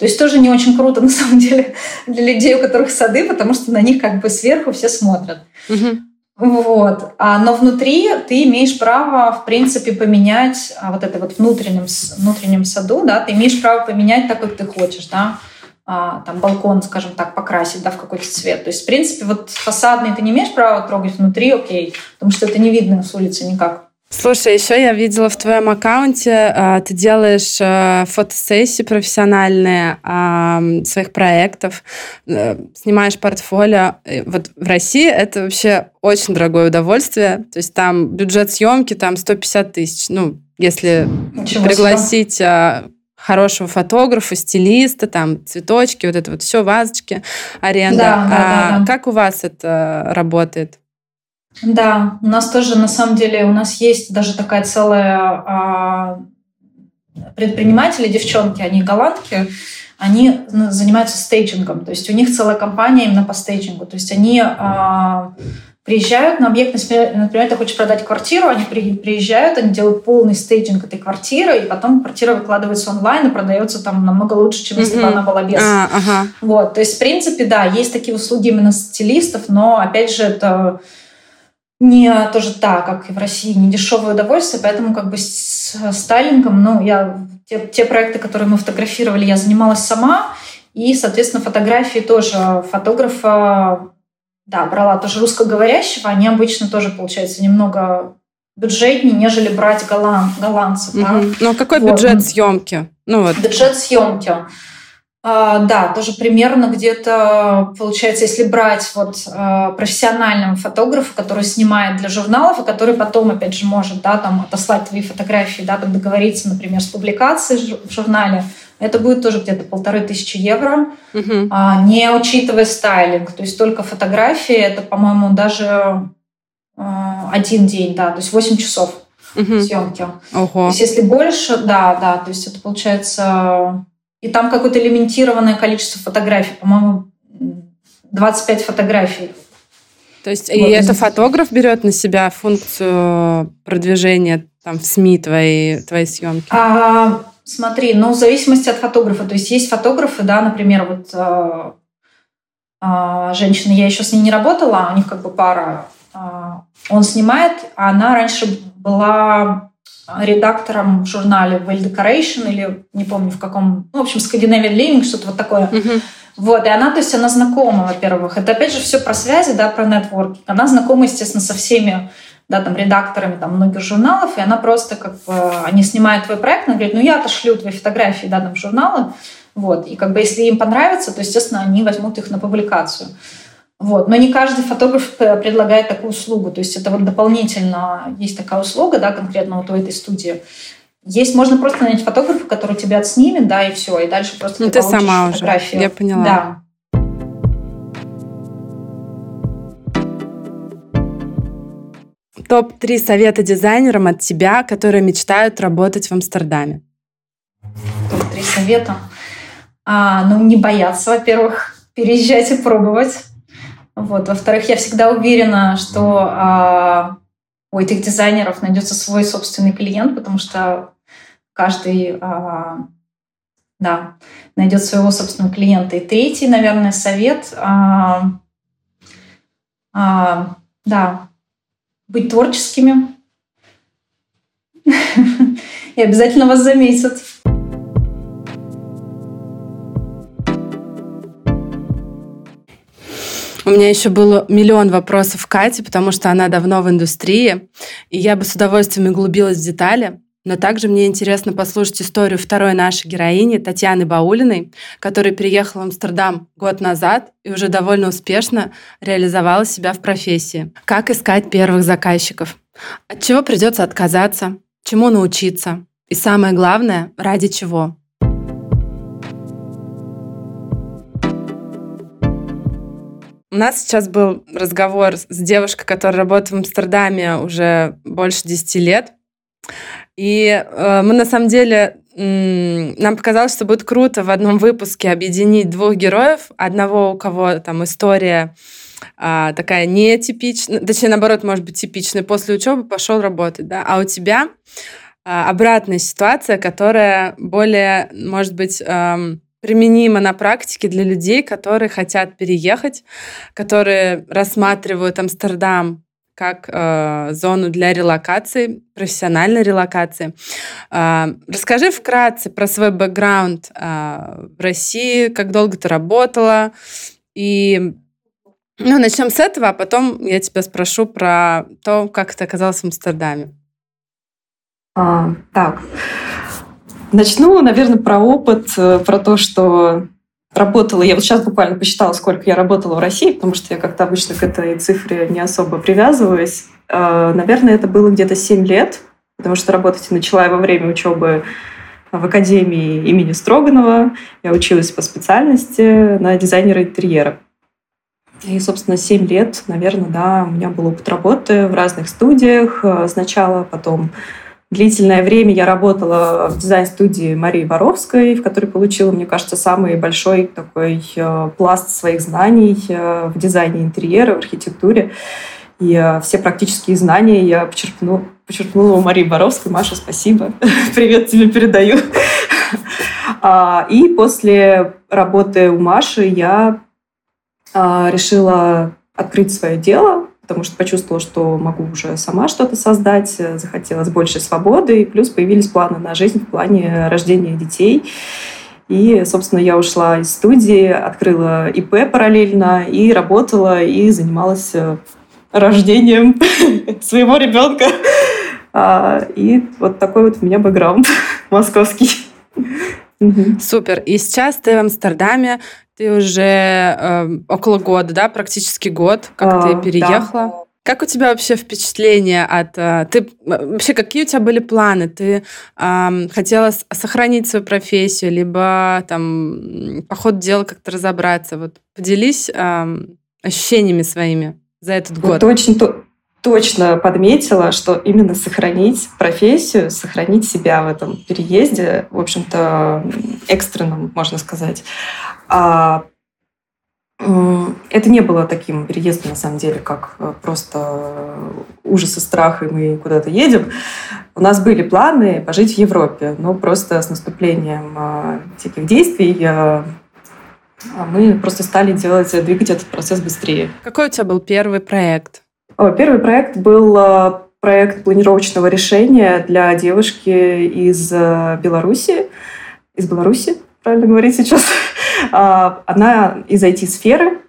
То есть тоже не очень круто, на самом деле, для людей, у которых сады, потому что на них как бы сверху все смотрят. Угу. Вот. А, но внутри ты имеешь право, в принципе, поменять а, вот это вот внутреннем, внутреннем саду, да, ты имеешь право поменять так, как ты хочешь, да, а, там балкон, скажем так, покрасить, да, в какой-то цвет. То есть, в принципе, вот фасадный ты не имеешь права трогать внутри, окей, потому что это не видно с улицы никак. Слушай, еще я видела в твоем аккаунте, э, ты делаешь э, фотосессии профессиональные э, своих проектов, снимаешь портфолио. Вот в России это вообще очень дорогое удовольствие. То есть там бюджет съемки там 150 тысяч. Ну, если Ничего пригласить себе. хорошего фотографа, стилиста, там цветочки, вот это вот все, вазочки, аренда. Да, да, а, да, да. Как у вас это работает? Да, у нас тоже на самом деле у нас есть даже такая целая а, предприниматели, девчонки, они голландки, они занимаются стейджингом, то есть у них целая компания именно по стейджингу, то есть они а, приезжают на объект, например, ты хочешь продать квартиру, они приезжают, они делают полный стейджинг этой квартиры, и потом квартира выкладывается онлайн и продается там намного лучше, чем если mm-hmm. бы она была без. А, ага. Вот, то есть, в принципе, да, есть такие услуги именно стилистов, но, опять же, это не тоже так, как и в России, не дешевое удовольствие, поэтому как бы с стайлингом, ну, я те, те проекты, которые мы фотографировали, я занималась сама, и, соответственно, фотографии тоже фотографа, да, брала тоже русскоговорящего, они обычно тоже, получается, немного бюджетнее, нежели брать голланд, голландцев. Угу. Да? Ну, а какой вот. бюджет съемки? Ну, вот. Бюджет съемки. А, да, тоже примерно где-то, получается, если брать вот а, профессионального фотографа, который снимает для журналов, и который потом, опять же, может, да, там отослать твои фотографии, да, там договориться, например, с публикацией в журнале, это будет тоже где-то полторы тысячи евро, угу. не учитывая стайлинг, то есть только фотографии, это, по-моему, даже один день, да, то есть 8 часов угу. съемки. Ого. То есть если больше, да, да, то есть это получается и там какое-то лимитированное количество фотографий, по-моему, 25 фотографий. То есть вот. и это фотограф берет на себя функцию продвижения там в СМИ твоей, твоей съемки? А, смотри, ну, в зависимости от фотографа. То есть есть фотографы, да, например, вот а, а, женщина, я еще с ней не работала, у них как бы пара. А, он снимает, а она раньше была редактором в журнале Well Decoration или не помню в каком, ну, в общем, Scandinavian Living, что-то вот такое. Uh-huh. Вот, и она, то есть она знакома, во-первых. Это опять же все про связи, да, про нетворкинг. Она знакома, естественно, со всеми да, там, редакторами там, многих журналов, и она просто как бы, они снимают твой проект, она говорит, ну, я отошлю твои фотографии, да, там, в журналы, вот, и как бы если им понравится, то, естественно, они возьмут их на публикацию. Вот. Но не каждый фотограф предлагает такую услугу. То есть это вот дополнительно есть такая услуга, да, конкретно вот у этой студии. Есть, можно просто нанять фотографа, который тебя отснимет, да, и все, и дальше просто ну, ты, ты сама фотографию. уже, я поняла. Да. Топ-3 совета дизайнерам от тебя, которые мечтают работать в Амстердаме. Топ-3 совета? А, ну, не бояться, во-первых, переезжать и пробовать. Вот. Во-вторых, я всегда уверена, что а, у этих дизайнеров найдется свой собственный клиент, потому что каждый а, да, найдет своего собственного клиента. И третий, наверное, совет а, а, да, быть творческими. И обязательно вас заметят. У меня еще было миллион вопросов Кате, потому что она давно в индустрии, и я бы с удовольствием углубилась в детали. Но также мне интересно послушать историю второй нашей героини, Татьяны Баулиной, которая переехала в Амстердам год назад и уже довольно успешно реализовала себя в профессии. Как искать первых заказчиков? От чего придется отказаться? Чему научиться? И самое главное, ради чего? У нас сейчас был разговор с девушкой, которая работает в Амстердаме уже больше 10 лет. И э, мы на самом деле нам показалось, что будет круто в одном выпуске объединить двух героев. Одного, у кого там история а, такая нетипичная, точнее, наоборот, может быть, типичная. После учебы пошел работать, да. А у тебя а, обратная ситуация, которая более, может быть, эм, применимо на практике для людей, которые хотят переехать, которые рассматривают Амстердам как э, зону для релокации, профессиональной релокации. Э, расскажи вкратце про свой бэкграунд э, в России, как долго ты работала, и ну, начнем с этого, а потом я тебя спрошу про то, как ты оказалась в Амстердаме. А, так, начну, наверное, про опыт, э, про то, что работала. Я вот сейчас буквально посчитала, сколько я работала в России, потому что я как-то обычно к этой цифре не особо привязываюсь. Э, наверное, это было где-то 7 лет, потому что работать начала я во время учебы в Академии имени Строганова. Я училась по специальности на дизайнера интерьера. И, собственно, 7 лет, наверное, да, у меня был опыт работы в разных студиях э, сначала, потом длительное время я работала в дизайн-студии Марии Боровской, в которой получила, мне кажется, самый большой такой э, пласт своих знаний э, в дизайне интерьера, в архитектуре. И все практические знания я почерпнула, почерпнула у Марии Боровской. Маша, спасибо. Привет тебе передаю. А, и после работы у Маши я а, решила открыть свое дело, потому что почувствовала, что могу уже сама что-то создать, захотелось больше свободы, и плюс появились планы на жизнь в плане рождения детей. И, собственно, я ушла из студии, открыла ИП параллельно и работала, и занималась э, рождением своего ребенка. А, и вот такой вот у меня бэкграунд московский. Супер. И сейчас ты в Амстердаме, ты уже э, около года, да, практически год, как а, ты переехала. Да. Как у тебя вообще впечатление от... Э, ты вообще какие у тебя были планы? Ты э, хотела сохранить свою профессию, либо там по ходу дела как-то разобраться? Вот поделись э, ощущениями своими за этот год. Вот очень то, точно подметила, что именно сохранить профессию, сохранить себя в этом переезде, в общем-то, экстренном, можно сказать. А это не было таким переездом, на самом деле, как э, просто ужас и страх, и мы куда-то едем. У нас были планы пожить в Европе, но просто с наступлением а, всяких действий а мы просто стали делать, двигать этот процесс быстрее. Какой у тебя был первый проект? Первый проект был э, проект планировочного решения для девушки из э, Беларуси. Из Беларуси, правильно говорить сейчас. А, она из IT-сферы,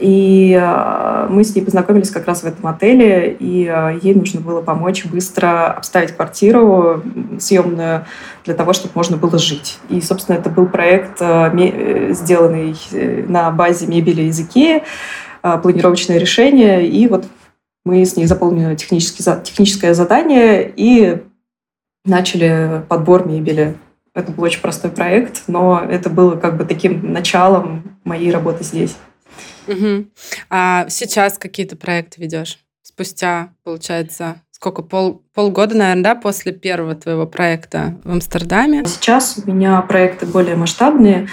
и э, мы с ней познакомились как раз в этом отеле, и ей нужно было помочь быстро обставить квартиру съемную для того, чтобы можно было жить. И, собственно, это был проект, сделанный на базе мебели из Икеи, планировочное решение, и вот мы с ней заполнили техническое задание и начали подбор мебели. Это был очень простой проект, но это было как бы таким началом моей работы здесь. Угу. А сейчас какие-то проекты ведешь? Спустя, получается, сколько, пол, полгода, наверное, да, после первого твоего проекта в Амстердаме? Сейчас у меня проекты более масштабные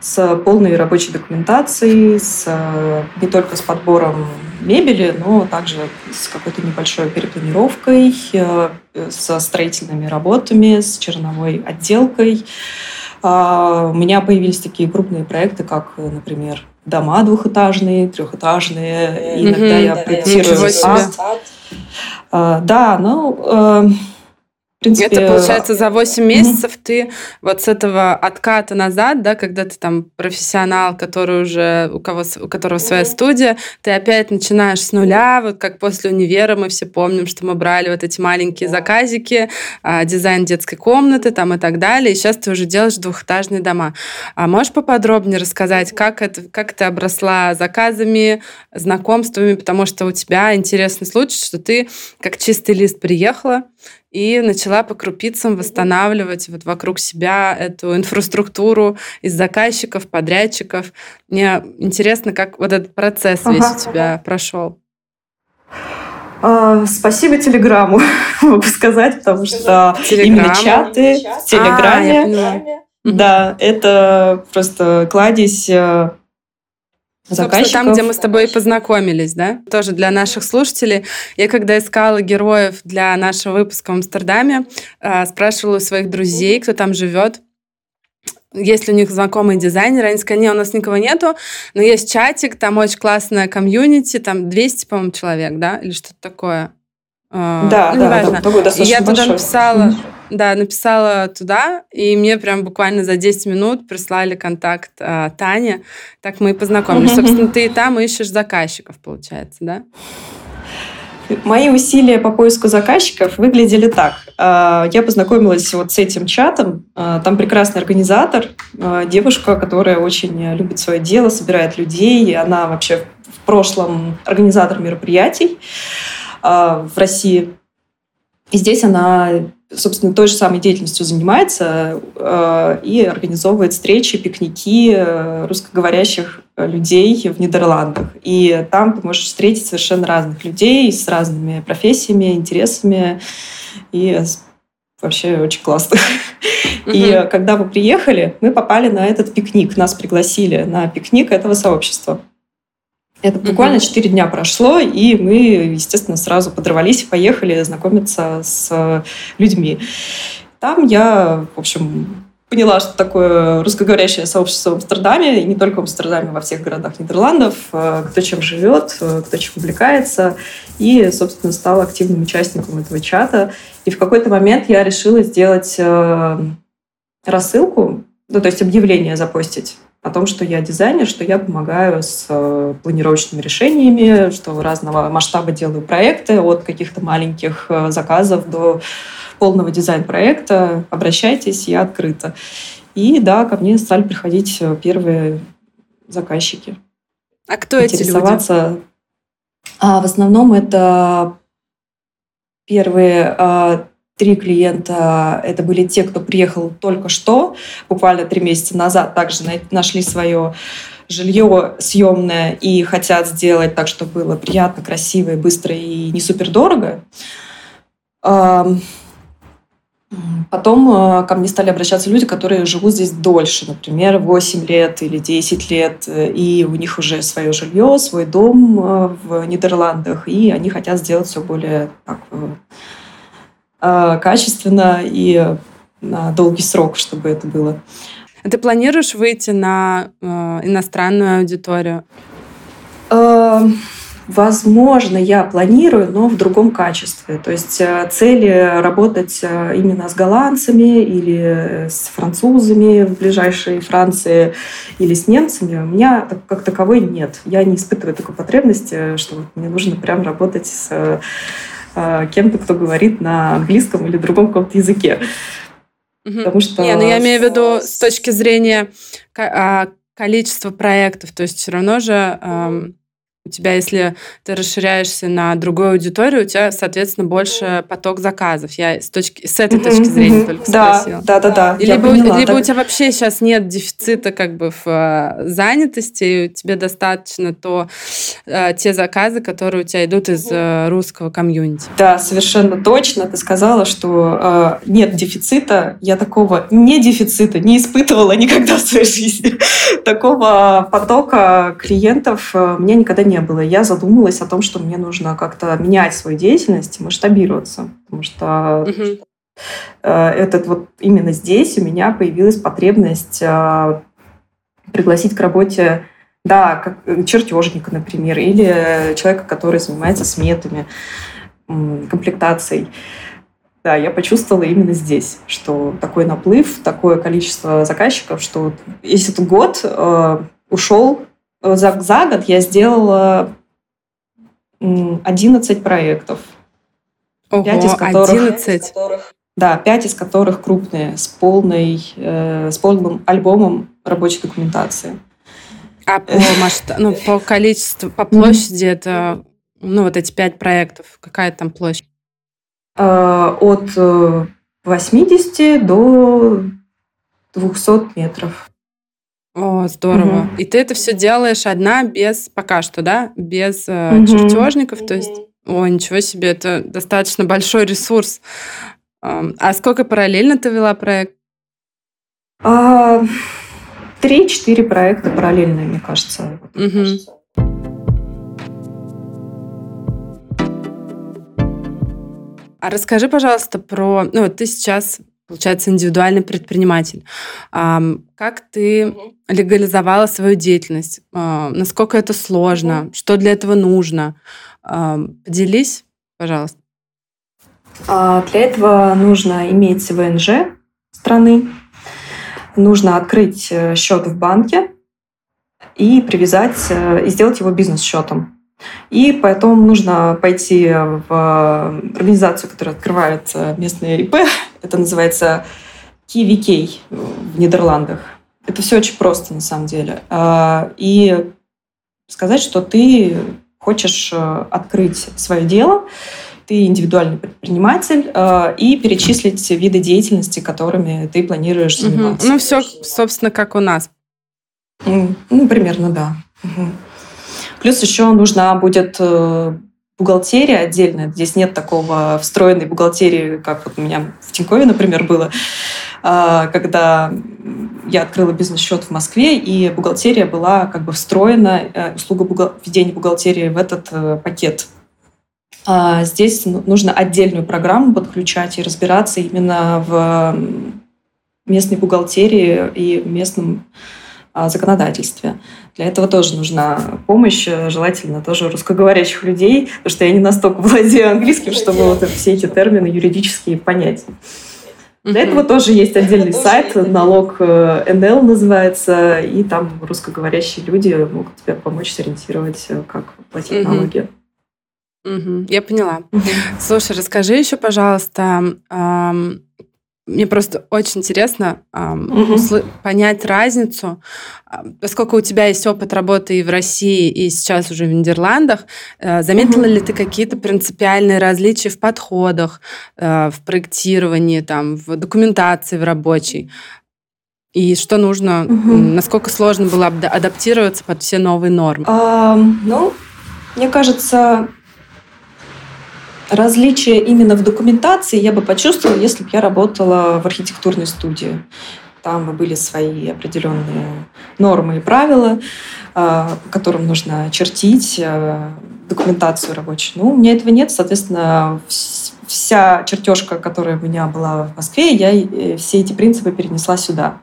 с полной рабочей документацией, с, не только с подбором мебели, но также с какой-то небольшой перепланировкой, э, со строительными работами, с черновой отделкой. А, у меня появились такие крупные проекты, как, например, дома двухэтажные, трехэтажные. Иногда mm-hmm. я проектирую сад. А, да, ну, э, принципе... Это получается за 8 месяцев mm-hmm. ты вот с этого отката назад, да, когда ты там профессионал, который уже, у, кого, у которого своя mm-hmm. студия, ты опять начинаешь с нуля, вот как после универа мы все помним, что мы брали вот эти маленькие заказики, а, дизайн детской комнаты там и так далее, и сейчас ты уже делаешь двухэтажные дома. А можешь поподробнее рассказать, как, это, как ты обросла заказами, знакомствами, потому что у тебя интересный случай, что ты как чистый лист приехала, и начала по крупицам восстанавливать вот вокруг себя эту инфраструктуру из заказчиков, подрядчиков. Мне интересно, как вот этот процесс ага. весь у тебя прошел. А, спасибо Телеграму, могу сказать, потому что Телеграмму. именно чаты в Телеграме, а, да, это просто кладезь э, заказчиков. Собственно, там, где мы с тобой познакомились, да? Тоже для наших слушателей. Я когда искала героев для нашего выпуска в Амстердаме, э, спрашивала у своих друзей, кто там живет, есть ли у них знакомые дизайнеры, они сказали, нет, у нас никого нету, но есть чатик, там очень классная комьюнити, там 200, по-моему, человек, да, или что-то такое. А, да, ну, да, неважно. Да, и я туда написала, да, написала туда, и мне прям буквально за 10 минут прислали контакт а, Тани. Так мы и познакомились. Собственно, ты и там ищешь заказчиков, получается, да? Мои усилия по поиску заказчиков выглядели так. А, я познакомилась вот с этим чатом. А, там прекрасный организатор, девушка, которая очень любит свое дело, собирает людей. Она вообще в прошлом организатор мероприятий в России. И здесь она собственно, той же самой деятельностью занимается э, и организовывает встречи, пикники э, русскоговорящих людей в Нидерландах. И там ты можешь встретить совершенно разных людей с разными профессиями, интересами. И вообще очень классно. И когда мы приехали, мы попали на этот пикник. Нас пригласили на пикник этого сообщества. Это буквально четыре дня прошло, и мы, естественно, сразу подорвались и поехали знакомиться с людьми. Там я, в общем, поняла, что такое русскоговорящее сообщество в Амстердаме, и не только в Амстердаме, во всех городах Нидерландов, э, кто чем живет, э, кто чем увлекается, и, собственно, стала активным участником этого чата. И в какой-то момент я решила сделать э, рассылку, ну, то есть объявление запостить о том, что я дизайнер, что я помогаю с э, планировочными решениями, что разного масштаба делаю проекты, от каких-то маленьких э, заказов до полного дизайн-проекта. Обращайтесь, я открыта. И да, ко мне стали приходить э, первые заказчики. А кто эти люди? А, в основном это первые а, Три клиента – это были те, кто приехал только что, буквально три месяца назад, также нашли свое жилье съемное и хотят сделать так, чтобы было приятно, красиво и быстро и не супер дорого. Потом э, ко мне стали обращаться люди, которые живут здесь дольше, например, 8 лет или 10 лет, и у них уже свое жилье, свой дом э, в Нидерландах, и они хотят сделать все более так, Э, качественно и на долгий срок, чтобы это было. А ты планируешь выйти на э, иностранную аудиторию? Э, возможно, я планирую, но в другом качестве. То есть э, цели работать э, именно с голландцами или с французами в ближайшей Франции или с немцами у меня как таковой нет. Я не испытываю такой потребности, что мне нужно прям работать с Э, кем-то, кто говорит на английском или другом каком-то языке. Потому что... Не, ну я имею в виду с точки зрения а, количества проектов, то есть все равно же у тебя, если ты расширяешься на другую аудиторию, у тебя, соответственно, больше поток заказов. Я с, точки, с этой точки зрения только да, спросила. Да, да, да. Либо, поняла, либо так... у тебя вообще сейчас нет дефицита как бы в э, занятости, тебе достаточно то, э, те заказы, которые у тебя идут из э, русского комьюнити. Да, совершенно точно. Ты сказала, что э, нет дефицита. Я такого не дефицита не испытывала никогда в своей жизни. Такого потока клиентов мне никогда не не было. Я задумалась о том, что мне нужно как-то менять свою деятельность, масштабироваться, потому что угу. этот вот именно здесь у меня появилась потребность э, пригласить к работе да, как э, чертежника, например, или человека, который занимается сметами, комплектацией. Да, я почувствовала именно здесь, что такой наплыв, такое количество заказчиков, что если этот год э, ушел за, за год я сделала 11 проектов. Ого, 5 из которых, 11? Да, 5 из которых крупные, с, полной, э, с полным альбомом рабочей документации. А по масштабу, ну, по количеству, по площади это, ну, вот эти 5 проектов, какая там площадь? Э, от 80 э, до 200 метров. О, здорово. Угу. И ты это все делаешь одна, без пока что, да? Без э, угу. чертежников. То есть, о, ничего себе, это достаточно большой ресурс. А сколько параллельно ты вела проект? А, три-четыре проекта параллельно, мне кажется. Угу. А расскажи, пожалуйста, про... Ну, ты сейчас получается, индивидуальный предприниматель. Как ты легализовала свою деятельность? А, насколько это сложно? Что для этого нужно? Поделись, пожалуйста. А, для этого нужно иметь ВНЖ страны, нужно открыть э, счет в банке и привязать, э, и сделать его бизнес-счетом. И потом нужно пойти в организацию, которая открывает местные ИП. Это называется KVK в Нидерландах. Это все очень просто на самом деле. А, и сказать, что ты хочешь э, открыть свое дело, ты индивидуальный предприниматель, э, и перечислить виды деятельности, которыми ты планируешь заниматься. Угу. Ну, все, собственно, как у нас. Ну, примерно, да. Угу. Плюс еще нужна будет э, бухгалтерия отдельная. Здесь нет такого встроенной бухгалтерии, как вот у меня в Тинькове, например, было, а, когда я открыла бизнес-счет в Москве, и бухгалтерия была как бы встроена, э, услуга бухгал... бухгалтерии в этот э, пакет. А здесь ну, нужно отдельную программу подключать и разбираться именно в местной бухгалтерии и местном законодательстве. Для этого тоже нужна помощь, э, желательно тоже русскоговорящих людей, потому что я не настолько владею английским, чтобы вот все эти термины юридические понять. Для этого тоже есть отдельный сайт, налог э, НЛ называется, и там русскоговорящие люди могут тебе помочь сориентировать, э, как платить налоги. Я поняла. Слушай, расскажи еще, пожалуйста, мне просто очень интересно эм, угу. понять разницу, поскольку у тебя есть опыт работы и в России, и сейчас уже в Нидерландах. Э, заметила угу. ли ты какие-то принципиальные различия в подходах, э, в проектировании, там, в документации, в рабочей? И что нужно, угу. насколько сложно было адаптироваться под все новые нормы? А, ну, мне кажется, Различие именно в документации я бы почувствовала, если бы я работала в архитектурной студии. Там бы были свои определенные нормы и правила, а, по которым нужно чертить а, документацию рабочую. Ну, у меня этого нет, соответственно, вся чертежка, которая у меня была в Москве, я э, все эти принципы перенесла сюда.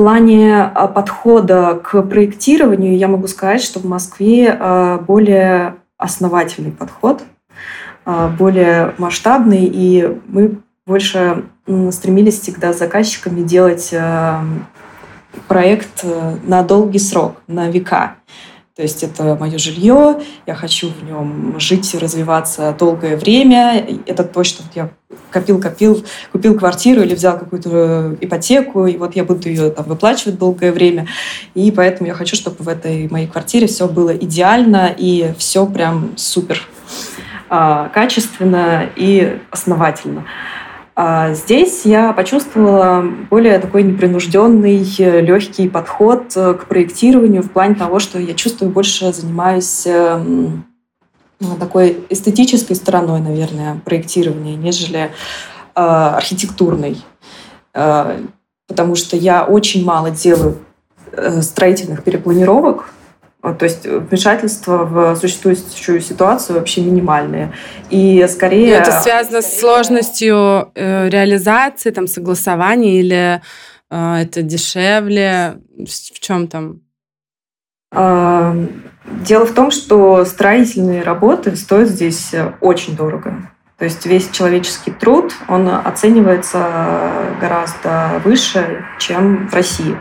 Плане а, подхода к проектированию я могу сказать, что в Москве а, более основательный подход, а, более масштабный, и мы больше стремились всегда с заказчиками делать проект э, на долгий срок, на века. То есть это мое жилье, я хочу в нем жить и развиваться долгое время. Это точно я копил-копил, купил квартиру или взял какую-то ипотеку, и вот я буду ее там выплачивать долгое время. И поэтому я хочу, чтобы в этой моей квартире все было идеально и все прям супер а, качественно и основательно. А здесь я почувствовала более такой непринужденный, легкий подход э, к проектированию в плане того, что я чувствую, больше занимаюсь эм, ну, такой эстетической стороной, наверное, проектирования, нежели э, архитектурной. Э, потому что я очень мало делаю строительных перепланировок, то есть вмешательство в существующую ситуацию вообще минимальное. И скорее... Это связано с сложностью э, реализации, там, согласования или э, это дешевле? В чем там? А, дело в том, что строительные работы стоят здесь очень дорого. То есть весь человеческий труд, он оценивается гораздо выше, чем в России.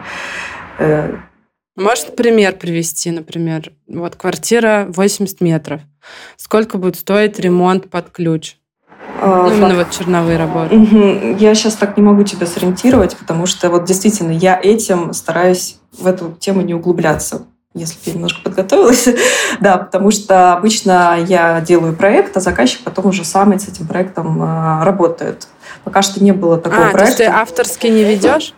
Может пример привести, например, вот квартира 80 метров. Сколько будет стоить ремонт под ключ? А, ну, именно вот черновые работы. Я сейчас так не могу тебя сориентировать, потому что вот действительно я этим стараюсь в эту тему не углубляться если бы я немножко подготовилась. да, потому что обычно я делаю проект, а заказчик потом уже сам с этим проектом э, работает. Пока что не было такого а, проекта. Есть ты авторский не ведешь?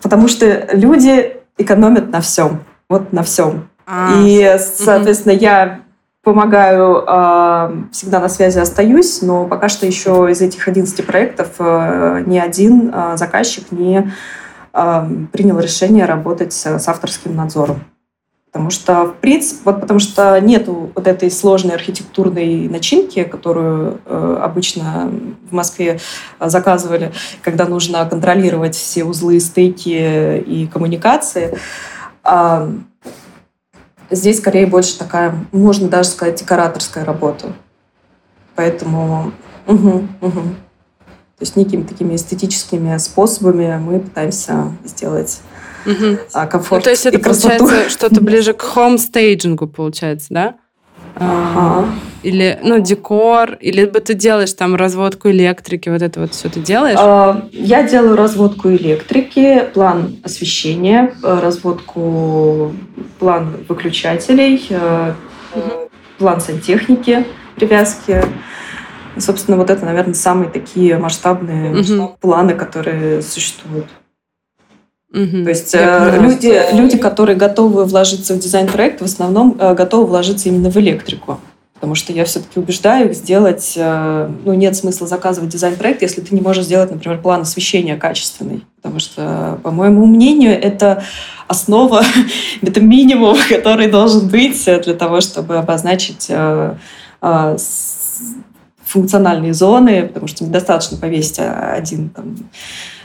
Потому что люди экономят на всем. Вот на всем. А, и, соответственно, угу. я помогаю, э, всегда на связи остаюсь, но пока что еще из этих 11 проектов э, ни один э, заказчик не э, принял решение работать с авторским надзором. Потому что, в принципе, вот потому что нету вот этой сложной архитектурной начинки, которую э, обычно в Москве заказывали, когда нужно контролировать все узлы, стыки и коммуникации. А здесь скорее больше такая, можно даже сказать, декораторская работа. Поэтому, угу, угу. то есть некими такими эстетическими способами мы пытаемся сделать Угу. А комфорт ну, то есть это получается что-то ближе к хом-стейджингу, получается, да? Ага. Или, ну, декор, или бы ты делаешь там разводку электрики, вот это вот все ты делаешь? А, я делаю разводку электрики, план освещения, э, разводку, план выключателей, угу. план сантехники, привязки. Собственно, вот это, наверное, самые такие масштабные угу. планы, которые существуют. Угу. То есть э, люди, люди, которые готовы вложиться в дизайн-проект, в основном э, готовы вложиться именно в электрику. Потому что я все-таки убеждаю их сделать... Э, ну, нет смысла заказывать дизайн-проект, если ты не можешь сделать, например, план освещения качественный. Потому что, по моему мнению, это основа, это минимум, который должен быть для того, чтобы обозначить э, э, функциональные зоны, потому что недостаточно повесить один там,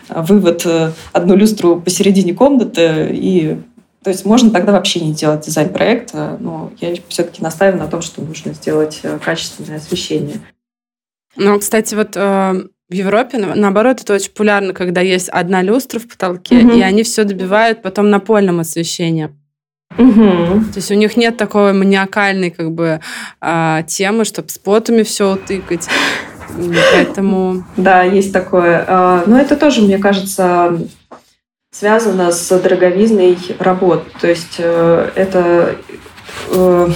вывод, э, одну люстру посередине комнаты и то есть можно тогда вообще не делать дизайн проекта, но я все-таки настаиваю на том, что нужно сделать э, качественное освещение. Ну, кстати, вот э, в Европе, наоборот, это очень популярно, когда есть одна люстра в потолке, угу. и они все добивают потом напольным освещением. Угу. То есть у них нет такой маниакальной как бы э, темы, чтобы спотами все утыкать. Поэтому... Да, есть такое. А, но это тоже, мне кажется, связано с дороговизной работ. То есть э, это э,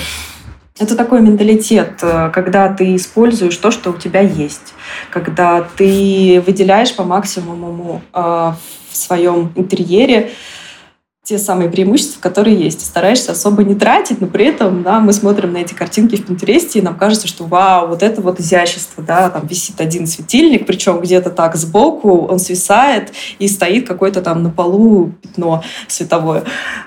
это такой менталитет, э, когда ты используешь то, что у тебя есть, когда ты выделяешь по максимуму в своем интерьере те самые преимущества, которые есть. Стараешься особо не тратить, но при этом да, мы смотрим на эти картинки в Пинтересте, и нам кажется, что вау, вот это вот изящество, да, там висит один светильник, причем где-то так сбоку он свисает, и стоит какое-то там на полу пятно световое.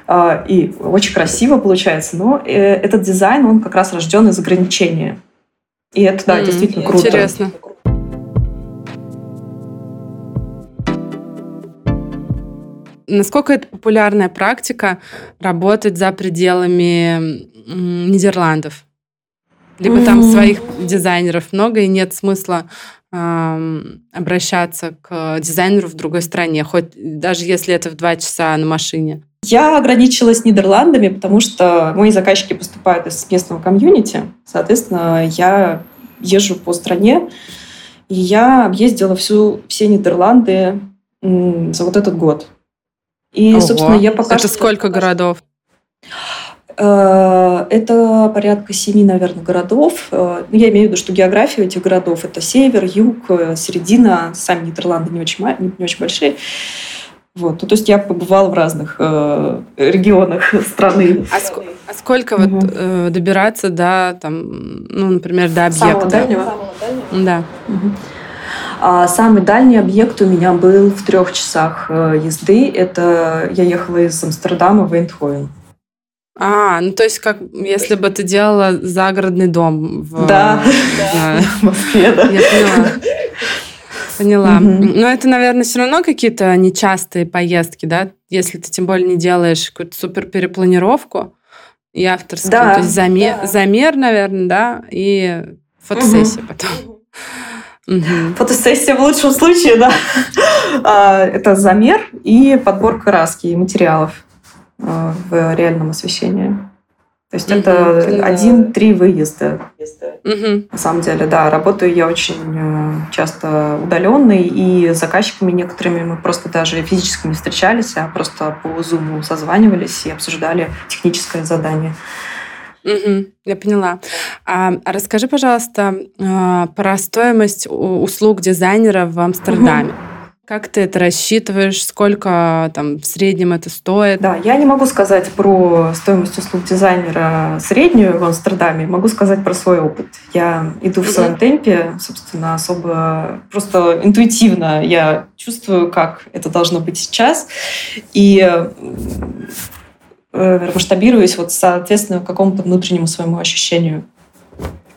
А, и очень красиво получается, но э, этот дизайн, он как раз рожден из ограничения. И это, да, mm, действительно круто. Интересно. Насколько это популярная практика работать за пределами Нидерландов? Либо mm-hmm. там своих дизайнеров много, и нет смысла э, обращаться к дизайнеру в другой стране, хоть даже если это в два часа на машине. Я ограничилась Нидерландами, потому что мои заказчики поступают из местного комьюнити. Соответственно, я езжу по стране, и я объездила всю, все Нидерланды за вот этот год. И, Ого. собственно, я пока Это что... сколько городов? Э, это порядка семи, наверное, городов. Э, ну, я имею в виду, что география этих городов – это север, юг, э, середина. Сами Нидерланды не очень, не очень большие. Вот. Ну, то есть я побывала в разных э, регионах страны. А, ск- а сколько угу. вот э, добираться до, там, ну, например, до объекта? Самого дальнего? Самого дальнего? Да. Угу. А самый дальний объект у меня был в трех часах э, езды. Это я ехала из Амстердама в Эйндховен. А, ну то есть как если бы ты делала загородный дом в, да, да. в Москве, да. Я поняла. Поняла. Угу. Но это, наверное, все равно какие-то нечастые поездки, да? Если ты тем более не делаешь какую-то супер перепланировку и авторскую. Да, то есть замер, да. замер, наверное, да, и фотосессия угу. потом. Угу. Фотосессия в лучшем случае, да. А, это замер и подбор краски и материалов а, в реальном освещении. То есть угу, это один-три выезда. Угу. На самом деле, да, работаю я очень э, часто удаленной, и с заказчиками некоторыми мы просто даже физически не встречались, а просто по Zoom созванивались и обсуждали техническое задание. Угу, я поняла. А, расскажи, пожалуйста, а, про стоимость услуг дизайнера в Амстердаме. Угу. Как ты это рассчитываешь? Сколько там в среднем это стоит? Да, я не могу сказать про стоимость услуг дизайнера среднюю в Амстердаме. Могу сказать про свой опыт. Я иду в своем темпе, собственно, особо просто интуитивно я чувствую, как это должно быть сейчас. И масштабируясь вот соответственно какому-то внутреннему своему ощущению.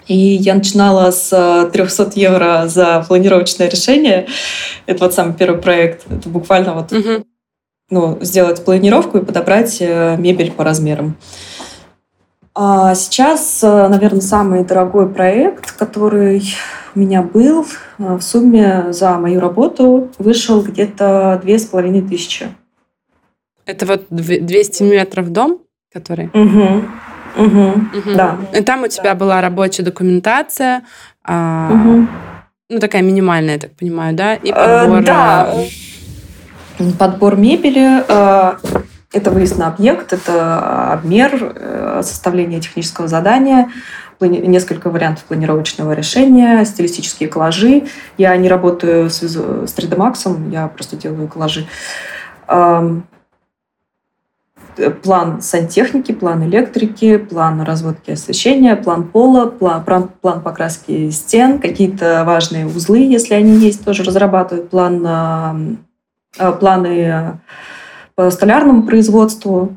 И я начинала с 300 э, евро за планировочное решение. Это вот самый первый проект. Это буквально вот угу. ну, сделать планировку и подобрать э, мебель по размерам. А сейчас, наверное, самый дорогой проект, который у меня был, в сумме за мою работу вышел где-то две с половиной тысячи. Это вот 200 метров дом, который? Угу. Угу. Угу. Да. И там у тебя была рабочая документация, а, угу. ну такая минимальная, я так понимаю, да? И подбор. Э, да. Подбор мебели. Э, это выезд на объект, это обмер, э, составление технического задания, несколько вариантов планировочного решения, стилистические коллажи. Я не работаю с 3D Max, я просто делаю коллажи план сантехники, план электрики, план разводки освещения, план пола, план, план, покраски стен, какие-то важные узлы, если они есть, тоже разрабатывают план, э, планы по столярному производству.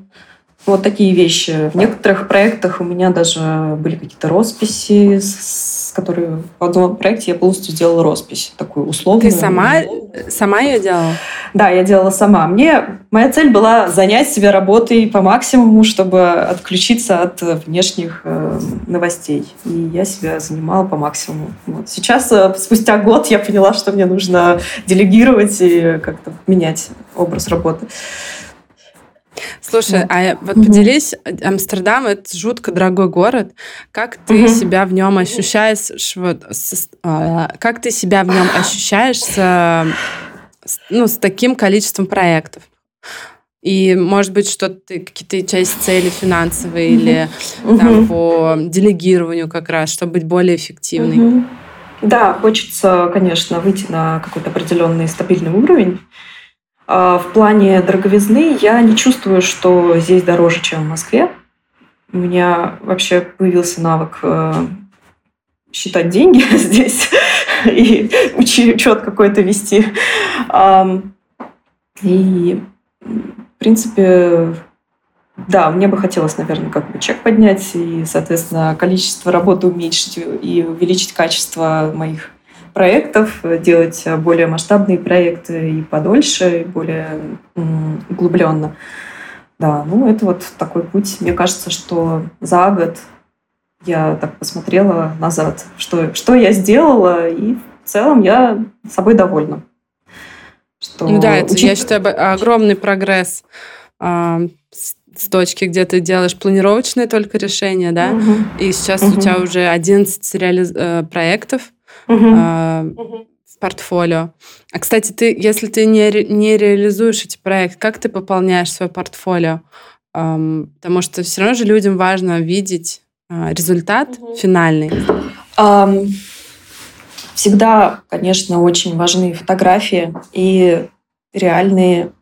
Вот такие вещи. В некоторых проектах у меня даже были какие-то росписи, с которые в одном проекте я полностью сделала роспись, такую условную. Ты сама, сама ее делала? Да, я делала сама. Мне моя цель была занять себя работой по максимуму, чтобы отключиться от внешних э, новостей. И я себя занимала по максимуму. Вот. Сейчас, э, спустя год, я поняла, что мне нужно делегировать и как-то менять образ работы. Слушай, а вот угу. поделись, Амстердам это жутко дорогой город. Как ты угу. себя в нем ощущаешь? Вот, с, а, как ты себя в нем ощущаешь с, ну, с таким количеством проектов? И, может быть, что-то какие-то части цели финансовые угу. или там по делегированию как раз, чтобы быть более эффективной. Да, хочется, конечно, выйти на какой-то определенный стабильный уровень. А, в плане дороговизны я не чувствую, что здесь дороже, чем в Москве. У меня вообще появился навык э, считать деньги здесь и учет какой-то вести. И, в принципе, да, мне бы хотелось, наверное, как бы чек поднять и, соответственно, количество работы уменьшить и увеличить качество моих проектов, делать более масштабные проекты и подольше, и более углубленно. Да, ну это вот такой путь. Мне кажется, что за год я так посмотрела назад, что, что я сделала, и в целом я собой довольна. Что, ну да, это, учит... я считаю, огромный прогресс а, с, с точки, где ты делаешь планировочные только решения, да, угу. и сейчас угу. у тебя уже 11 реали... Э, проектов, угу. в портфолио. А, кстати, ты, если ты не, не реализуешь эти проекты, как ты пополняешь свое портфолио? Потому что все равно же людям важно видеть а, результат угу. финальный. Um, всегда, конечно, очень важны фотографии и реальные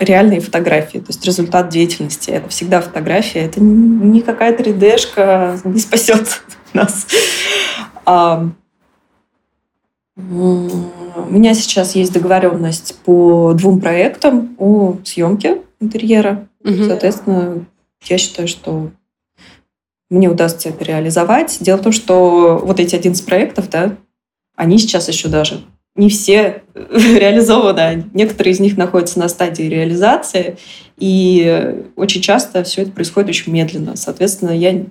реальные фотографии, то есть результат деятельности. Это всегда фотография, это не какая-то 3D-шка не спасет нас. У меня сейчас есть договоренность по двум проектам о съемке интерьера. Угу. Соответственно, я считаю, что мне удастся это реализовать. Дело в том, что вот эти 11 проектов, да, они сейчас еще даже не все реализованы. Некоторые из них находятся на стадии реализации, и очень часто все это происходит очень медленно. Соответственно, я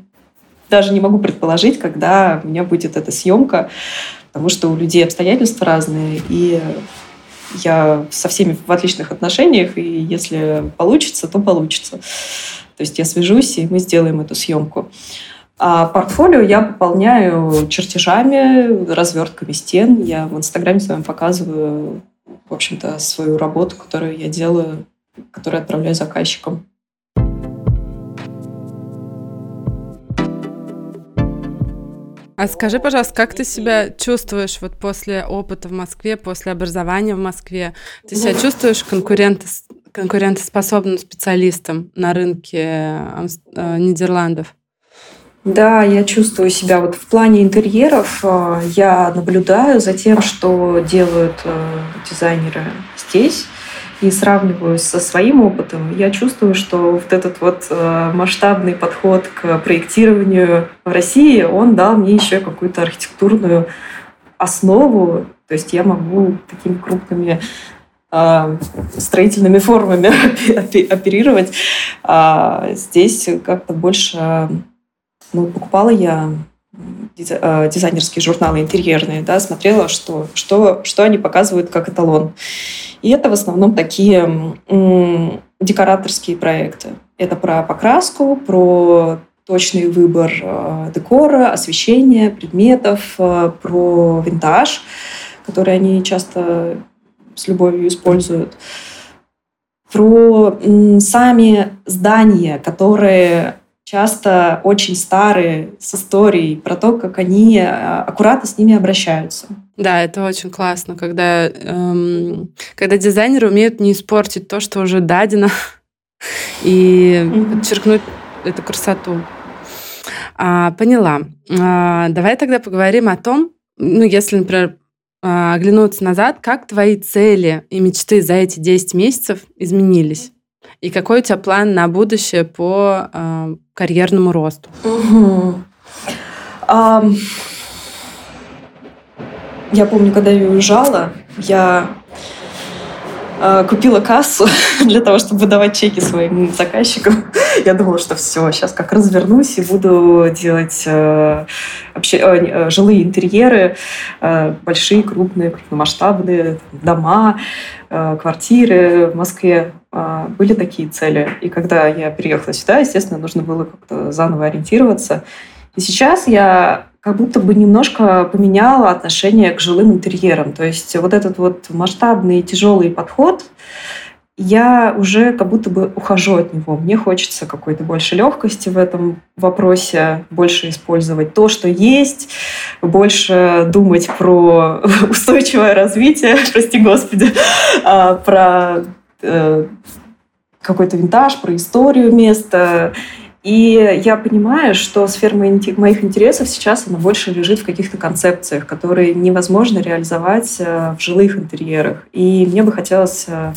даже не могу предположить, когда у меня будет эта съемка потому что у людей обстоятельства разные, и я со всеми в отличных отношениях, и если получится, то получится. То есть я свяжусь, и мы сделаем эту съемку. А портфолио я пополняю чертежами, развертками стен. Я в Инстаграме с вами показываю, в общем-то, свою работу, которую я делаю, которую отправляю заказчикам. А скажи, пожалуйста, как ты себя чувствуешь вот после опыта в Москве, после образования в Москве? Ты себя чувствуешь конкурент, конкурентоспособным специалистом на рынке э, Нидерландов? Да, я чувствую себя вот в плане интерьеров. Э, я наблюдаю за тем, что делают э, дизайнеры здесь и сравниваю со своим опытом, я чувствую, что вот этот вот э, масштабный подход к проектированию в России, он дал мне еще какую-то архитектурную основу. То есть я могу такими крупными э, строительными формами оперировать. А здесь как-то больше ну, покупала я дизайнерские журналы интерьерные, да, смотрела, что, что, что они показывают как эталон. И это в основном такие декораторские проекты. Это про покраску, про точный выбор э, декора, освещения, предметов, э, про винтаж, который они часто с любовью используют, про сами здания, которые часто очень старые, с историей, про то, как они э, аккуратно с ними обращаются. Да, это очень классно, когда, эм, когда дизайнеры умеют не испортить то, что уже дадено, и подчеркнуть эту красоту. А, поняла. А, давай тогда поговорим о том, ну, если, например, а, оглянуться назад, как твои цели и мечты за эти 10 месяцев изменились? И какой у тебя план на будущее по а, карьерному росту? Угу. Я помню, когда я уезжала, я Э, купила кассу для того, чтобы выдавать чеки своим заказчикам. Я думала, что все, сейчас как развернусь и буду делать э, вообще, э, жилые интерьеры, большие, крупные, крупномасштабные дома, квартиры в Москве. Были такие цели. И когда я переехала сюда, естественно, нужно было как-то заново ориентироваться. И сейчас я как будто бы немножко поменяла отношение к жилым интерьерам. То есть вот этот вот масштабный тяжелый подход, я уже как будто бы ухожу от него. Мне хочется какой-то больше легкости в этом вопросе, больше использовать то, что есть, больше думать про устойчивое развитие, прости господи, а, про э, какой-то винтаж, про историю места. И я понимаю, что сфера моих интересов сейчас она больше лежит в каких-то концепциях, которые невозможно реализовать э, в жилых интерьерах. И мне бы хотелось э,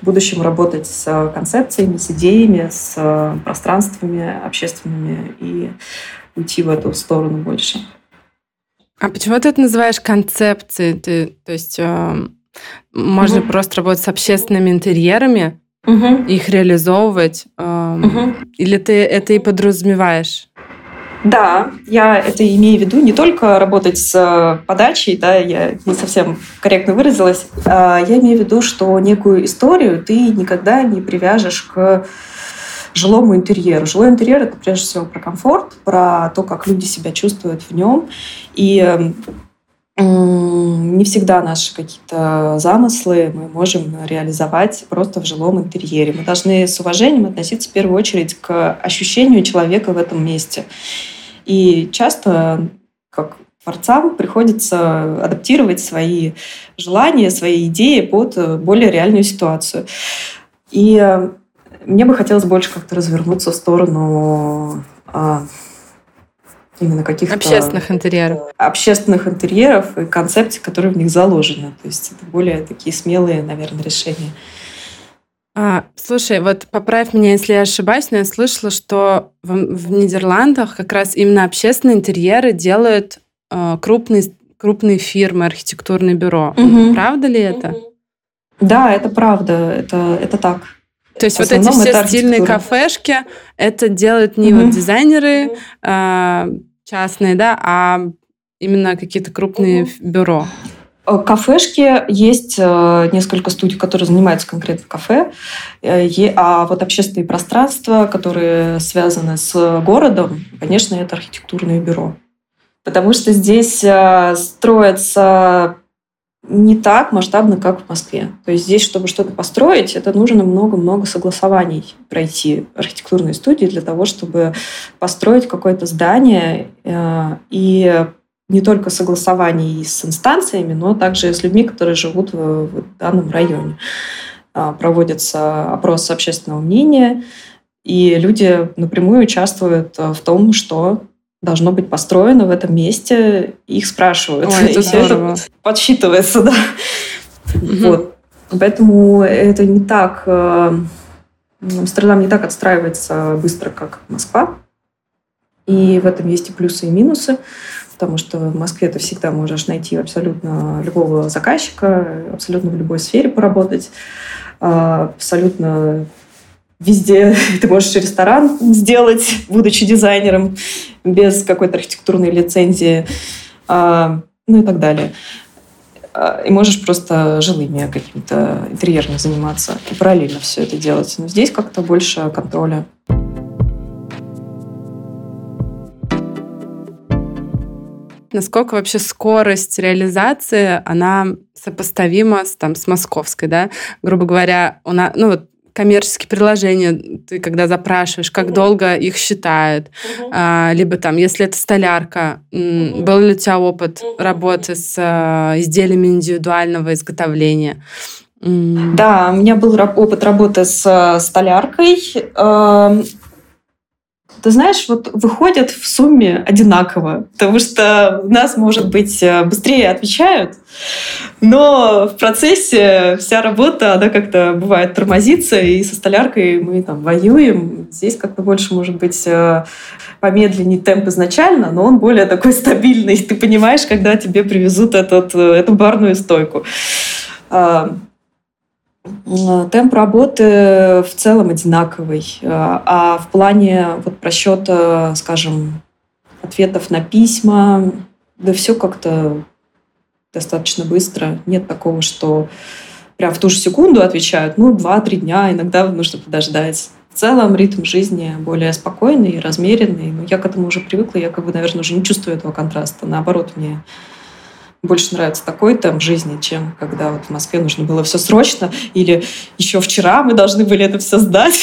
в будущем работать с концепциями, с идеями, с пространствами общественными и уйти в эту сторону больше. А почему ты это называешь концепцией? Ты, то есть э, можно угу. просто работать с общественными интерьерами, угу. их реализовывать? Угу. Или ты это и подразумеваешь? Да, я это имею в виду не только работать с э, подачей, да, я не совсем корректно выразилась, а я имею в виду, что некую историю ты никогда не привяжешь к жилому интерьеру. Жилой интерьер — это прежде всего про комфорт, про то, как люди себя чувствуют в нем. И эм, не всегда наши какие-то замыслы мы можем реализовать просто в жилом интерьере. Мы должны с уважением относиться в первую очередь к ощущению человека в этом месте. И часто, как творцам, приходится адаптировать свои желания, свои идеи под более реальную ситуацию. И э, мне бы хотелось больше как-то развернуться в сторону а, именно каких-то... Общественных интерьеров. Общественных интерьеров и концепций, которые в них заложены. То есть это более такие смелые, наверное, решения. А, слушай, вот поправь меня, если я ошибаюсь, но я слышала, что в, в Нидерландах как раз именно общественные интерьеры делают э, крупные, крупные фирмы, архитектурные бюро. Угу. Правда ли это? Да, это правда, это, это так. То есть вот эти все стильные кафешки, это делают не угу. вот дизайнеры э, частные, да, а именно какие-то крупные угу. бюро. Э, кафешки есть э, несколько студий, которые занимаются конкретно кафе, э, а вот общественные пространства, которые связаны с городом, конечно, это архитектурное бюро. Потому что здесь строятся не так масштабно, как в Москве. То есть здесь, чтобы что-то построить, это нужно много-много согласований пройти архитектурной студии для того, чтобы построить какое-то здание э, и не только согласований с инстанциями, но также с людьми, которые живут в, в данном районе. Э, проводятся опросы общественного мнения, и люди напрямую участвуют в том, что должно быть построено в этом месте, их спрашивают. Ой, это и все это подсчитывается, да. Угу. Вот. Поэтому это не так... Э, Амстердам не так отстраивается быстро, как Москва. И в этом есть и плюсы, и минусы, потому что в Москве ты всегда можешь найти абсолютно любого заказчика, абсолютно в любой сфере поработать, а, абсолютно Везде ты можешь ресторан сделать, будучи дизайнером, без какой-то архитектурной лицензии, а, ну и так далее. а, и можешь просто жилыми какими-то интерьерами заниматься и параллельно все это делать. Но здесь как-то больше контроля. Насколько вообще скорость реализации, она сопоставима с, там, с московской, да? Грубо говоря, у нас, ну вот коммерческие приложения, ты когда запрашиваешь, как угу. долго их считают, угу. а, либо там, если это столярка, угу. был ли у тебя опыт угу. работы с а, изделиями индивидуального изготовления? Да, у меня был опыт работы с а, столяркой. Ты знаешь, вот выходят в сумме одинаково, потому что нас, может быть, э, быстрее отвечают, но в процессе вся работа, она как-то бывает тормозится, и со столяркой мы там воюем. Здесь как-то больше, может быть, э, помедленнее темп изначально, но он более такой стабильный. Ты понимаешь, когда тебе привезут этот, э, эту барную стойку. А, темп работы в целом одинаковый. А в плане вот просчета, скажем, ответов на письма, да все как-то достаточно быстро. Нет такого, что прям в ту же секунду отвечают. Ну, два-три дня, иногда нужно подождать. В целом ритм жизни более спокойный размеренный. Но я к этому уже привыкла, я как бы, наверное, уже не чувствую этого контраста. Наоборот, мне больше нравится такой темп жизни, чем когда вот в Москве нужно было все срочно, или еще вчера мы должны были это все сдать.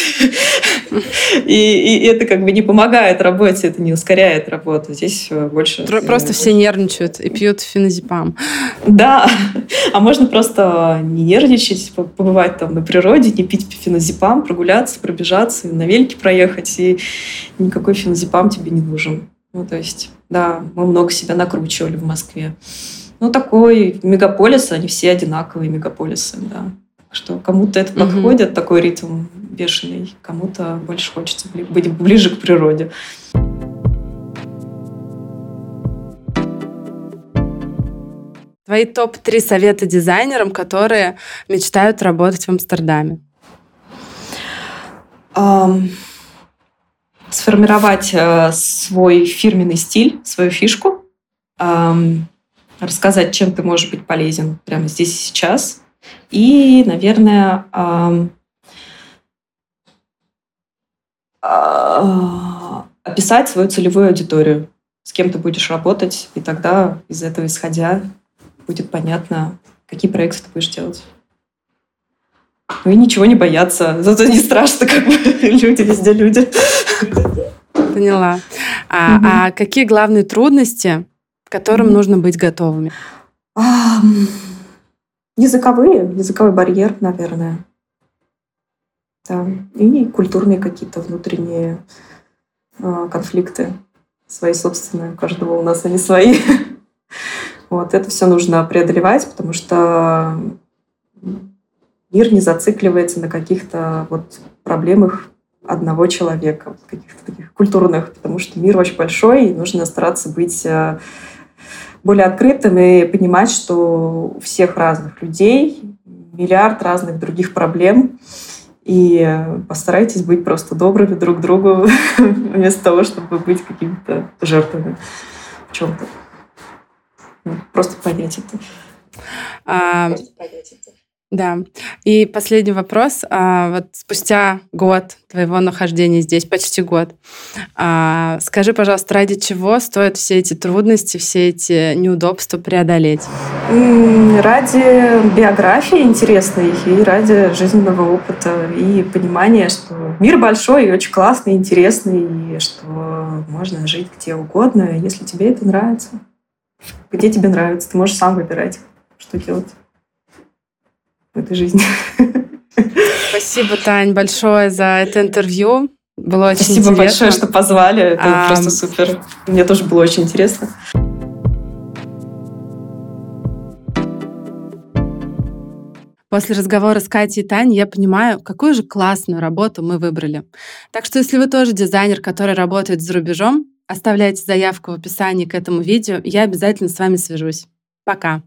И, и это как бы не помогает работе, это не ускоряет работу. Здесь больше... Просто все нервничают и пьют феназепам. Да, а можно просто не нервничать, побывать там на природе, не пить феназепам, прогуляться, пробежаться, на велике проехать, и никакой феназепам тебе не нужен. Ну, то есть, да, мы много себя накручивали в Москве. Ну, такой мегаполис, они все одинаковые мегаполисы, да. Что кому-то это угу. подходит, такой ритм бешеный, кому-то больше хочется быть ближе к природе. Твои топ-3 совета дизайнерам, которые мечтают работать в Амстердаме? Um, сформировать uh, свой фирменный стиль, свою фишку. Um, рассказать, чем ты можешь быть полезен прямо здесь и сейчас. И, наверное, э, описать свою целевую аудиторию, с кем ты будешь работать, и тогда из этого исходя будет понятно, какие проекты ты будешь делать. Ну и ничего не бояться. Зато не страшно, как бы люди, везде люди. Поняла. А, угу. а какие главные трудности которым mm-hmm. нужно быть готовыми? А, языковые, языковой барьер, наверное. Да. И культурные какие-то внутренние э, конфликты. Свои собственные. У каждого у нас они свои. вот. Это все нужно преодолевать, потому что мир не зацикливается на каких-то вот проблемах одного человека, каких-то таких культурных, потому что мир очень большой, и нужно стараться быть э, более открытым и понимать, что у всех разных людей миллиард разных других проблем. И постарайтесь быть просто добрыми друг к другу вместо того, чтобы быть какими-то жертвами в чем-то. Ну, просто понять это. А, просто понять это. Да. И последний вопрос. А, вот спустя год твоего нахождения здесь, почти год, а, скажи, пожалуйста, ради чего стоят все эти трудности, все эти неудобства преодолеть? Ради биографии интересной и ради жизненного опыта и понимания, что мир большой и очень классный, интересный, и что можно жить где угодно, если тебе это нравится. Где тебе нравится, ты можешь сам выбирать, что делать в этой жизни. Спасибо, Тань, большое за это интервью. Было очень Спасибо интересно. большое, что позвали. Это а... просто супер. Мне тоже было очень интересно. После разговора с Катей и Таней я понимаю, какую же классную работу мы выбрали. Так что если вы тоже дизайнер, который работает за рубежом, оставляйте заявку в описании к этому видео, я обязательно с вами свяжусь. Пока!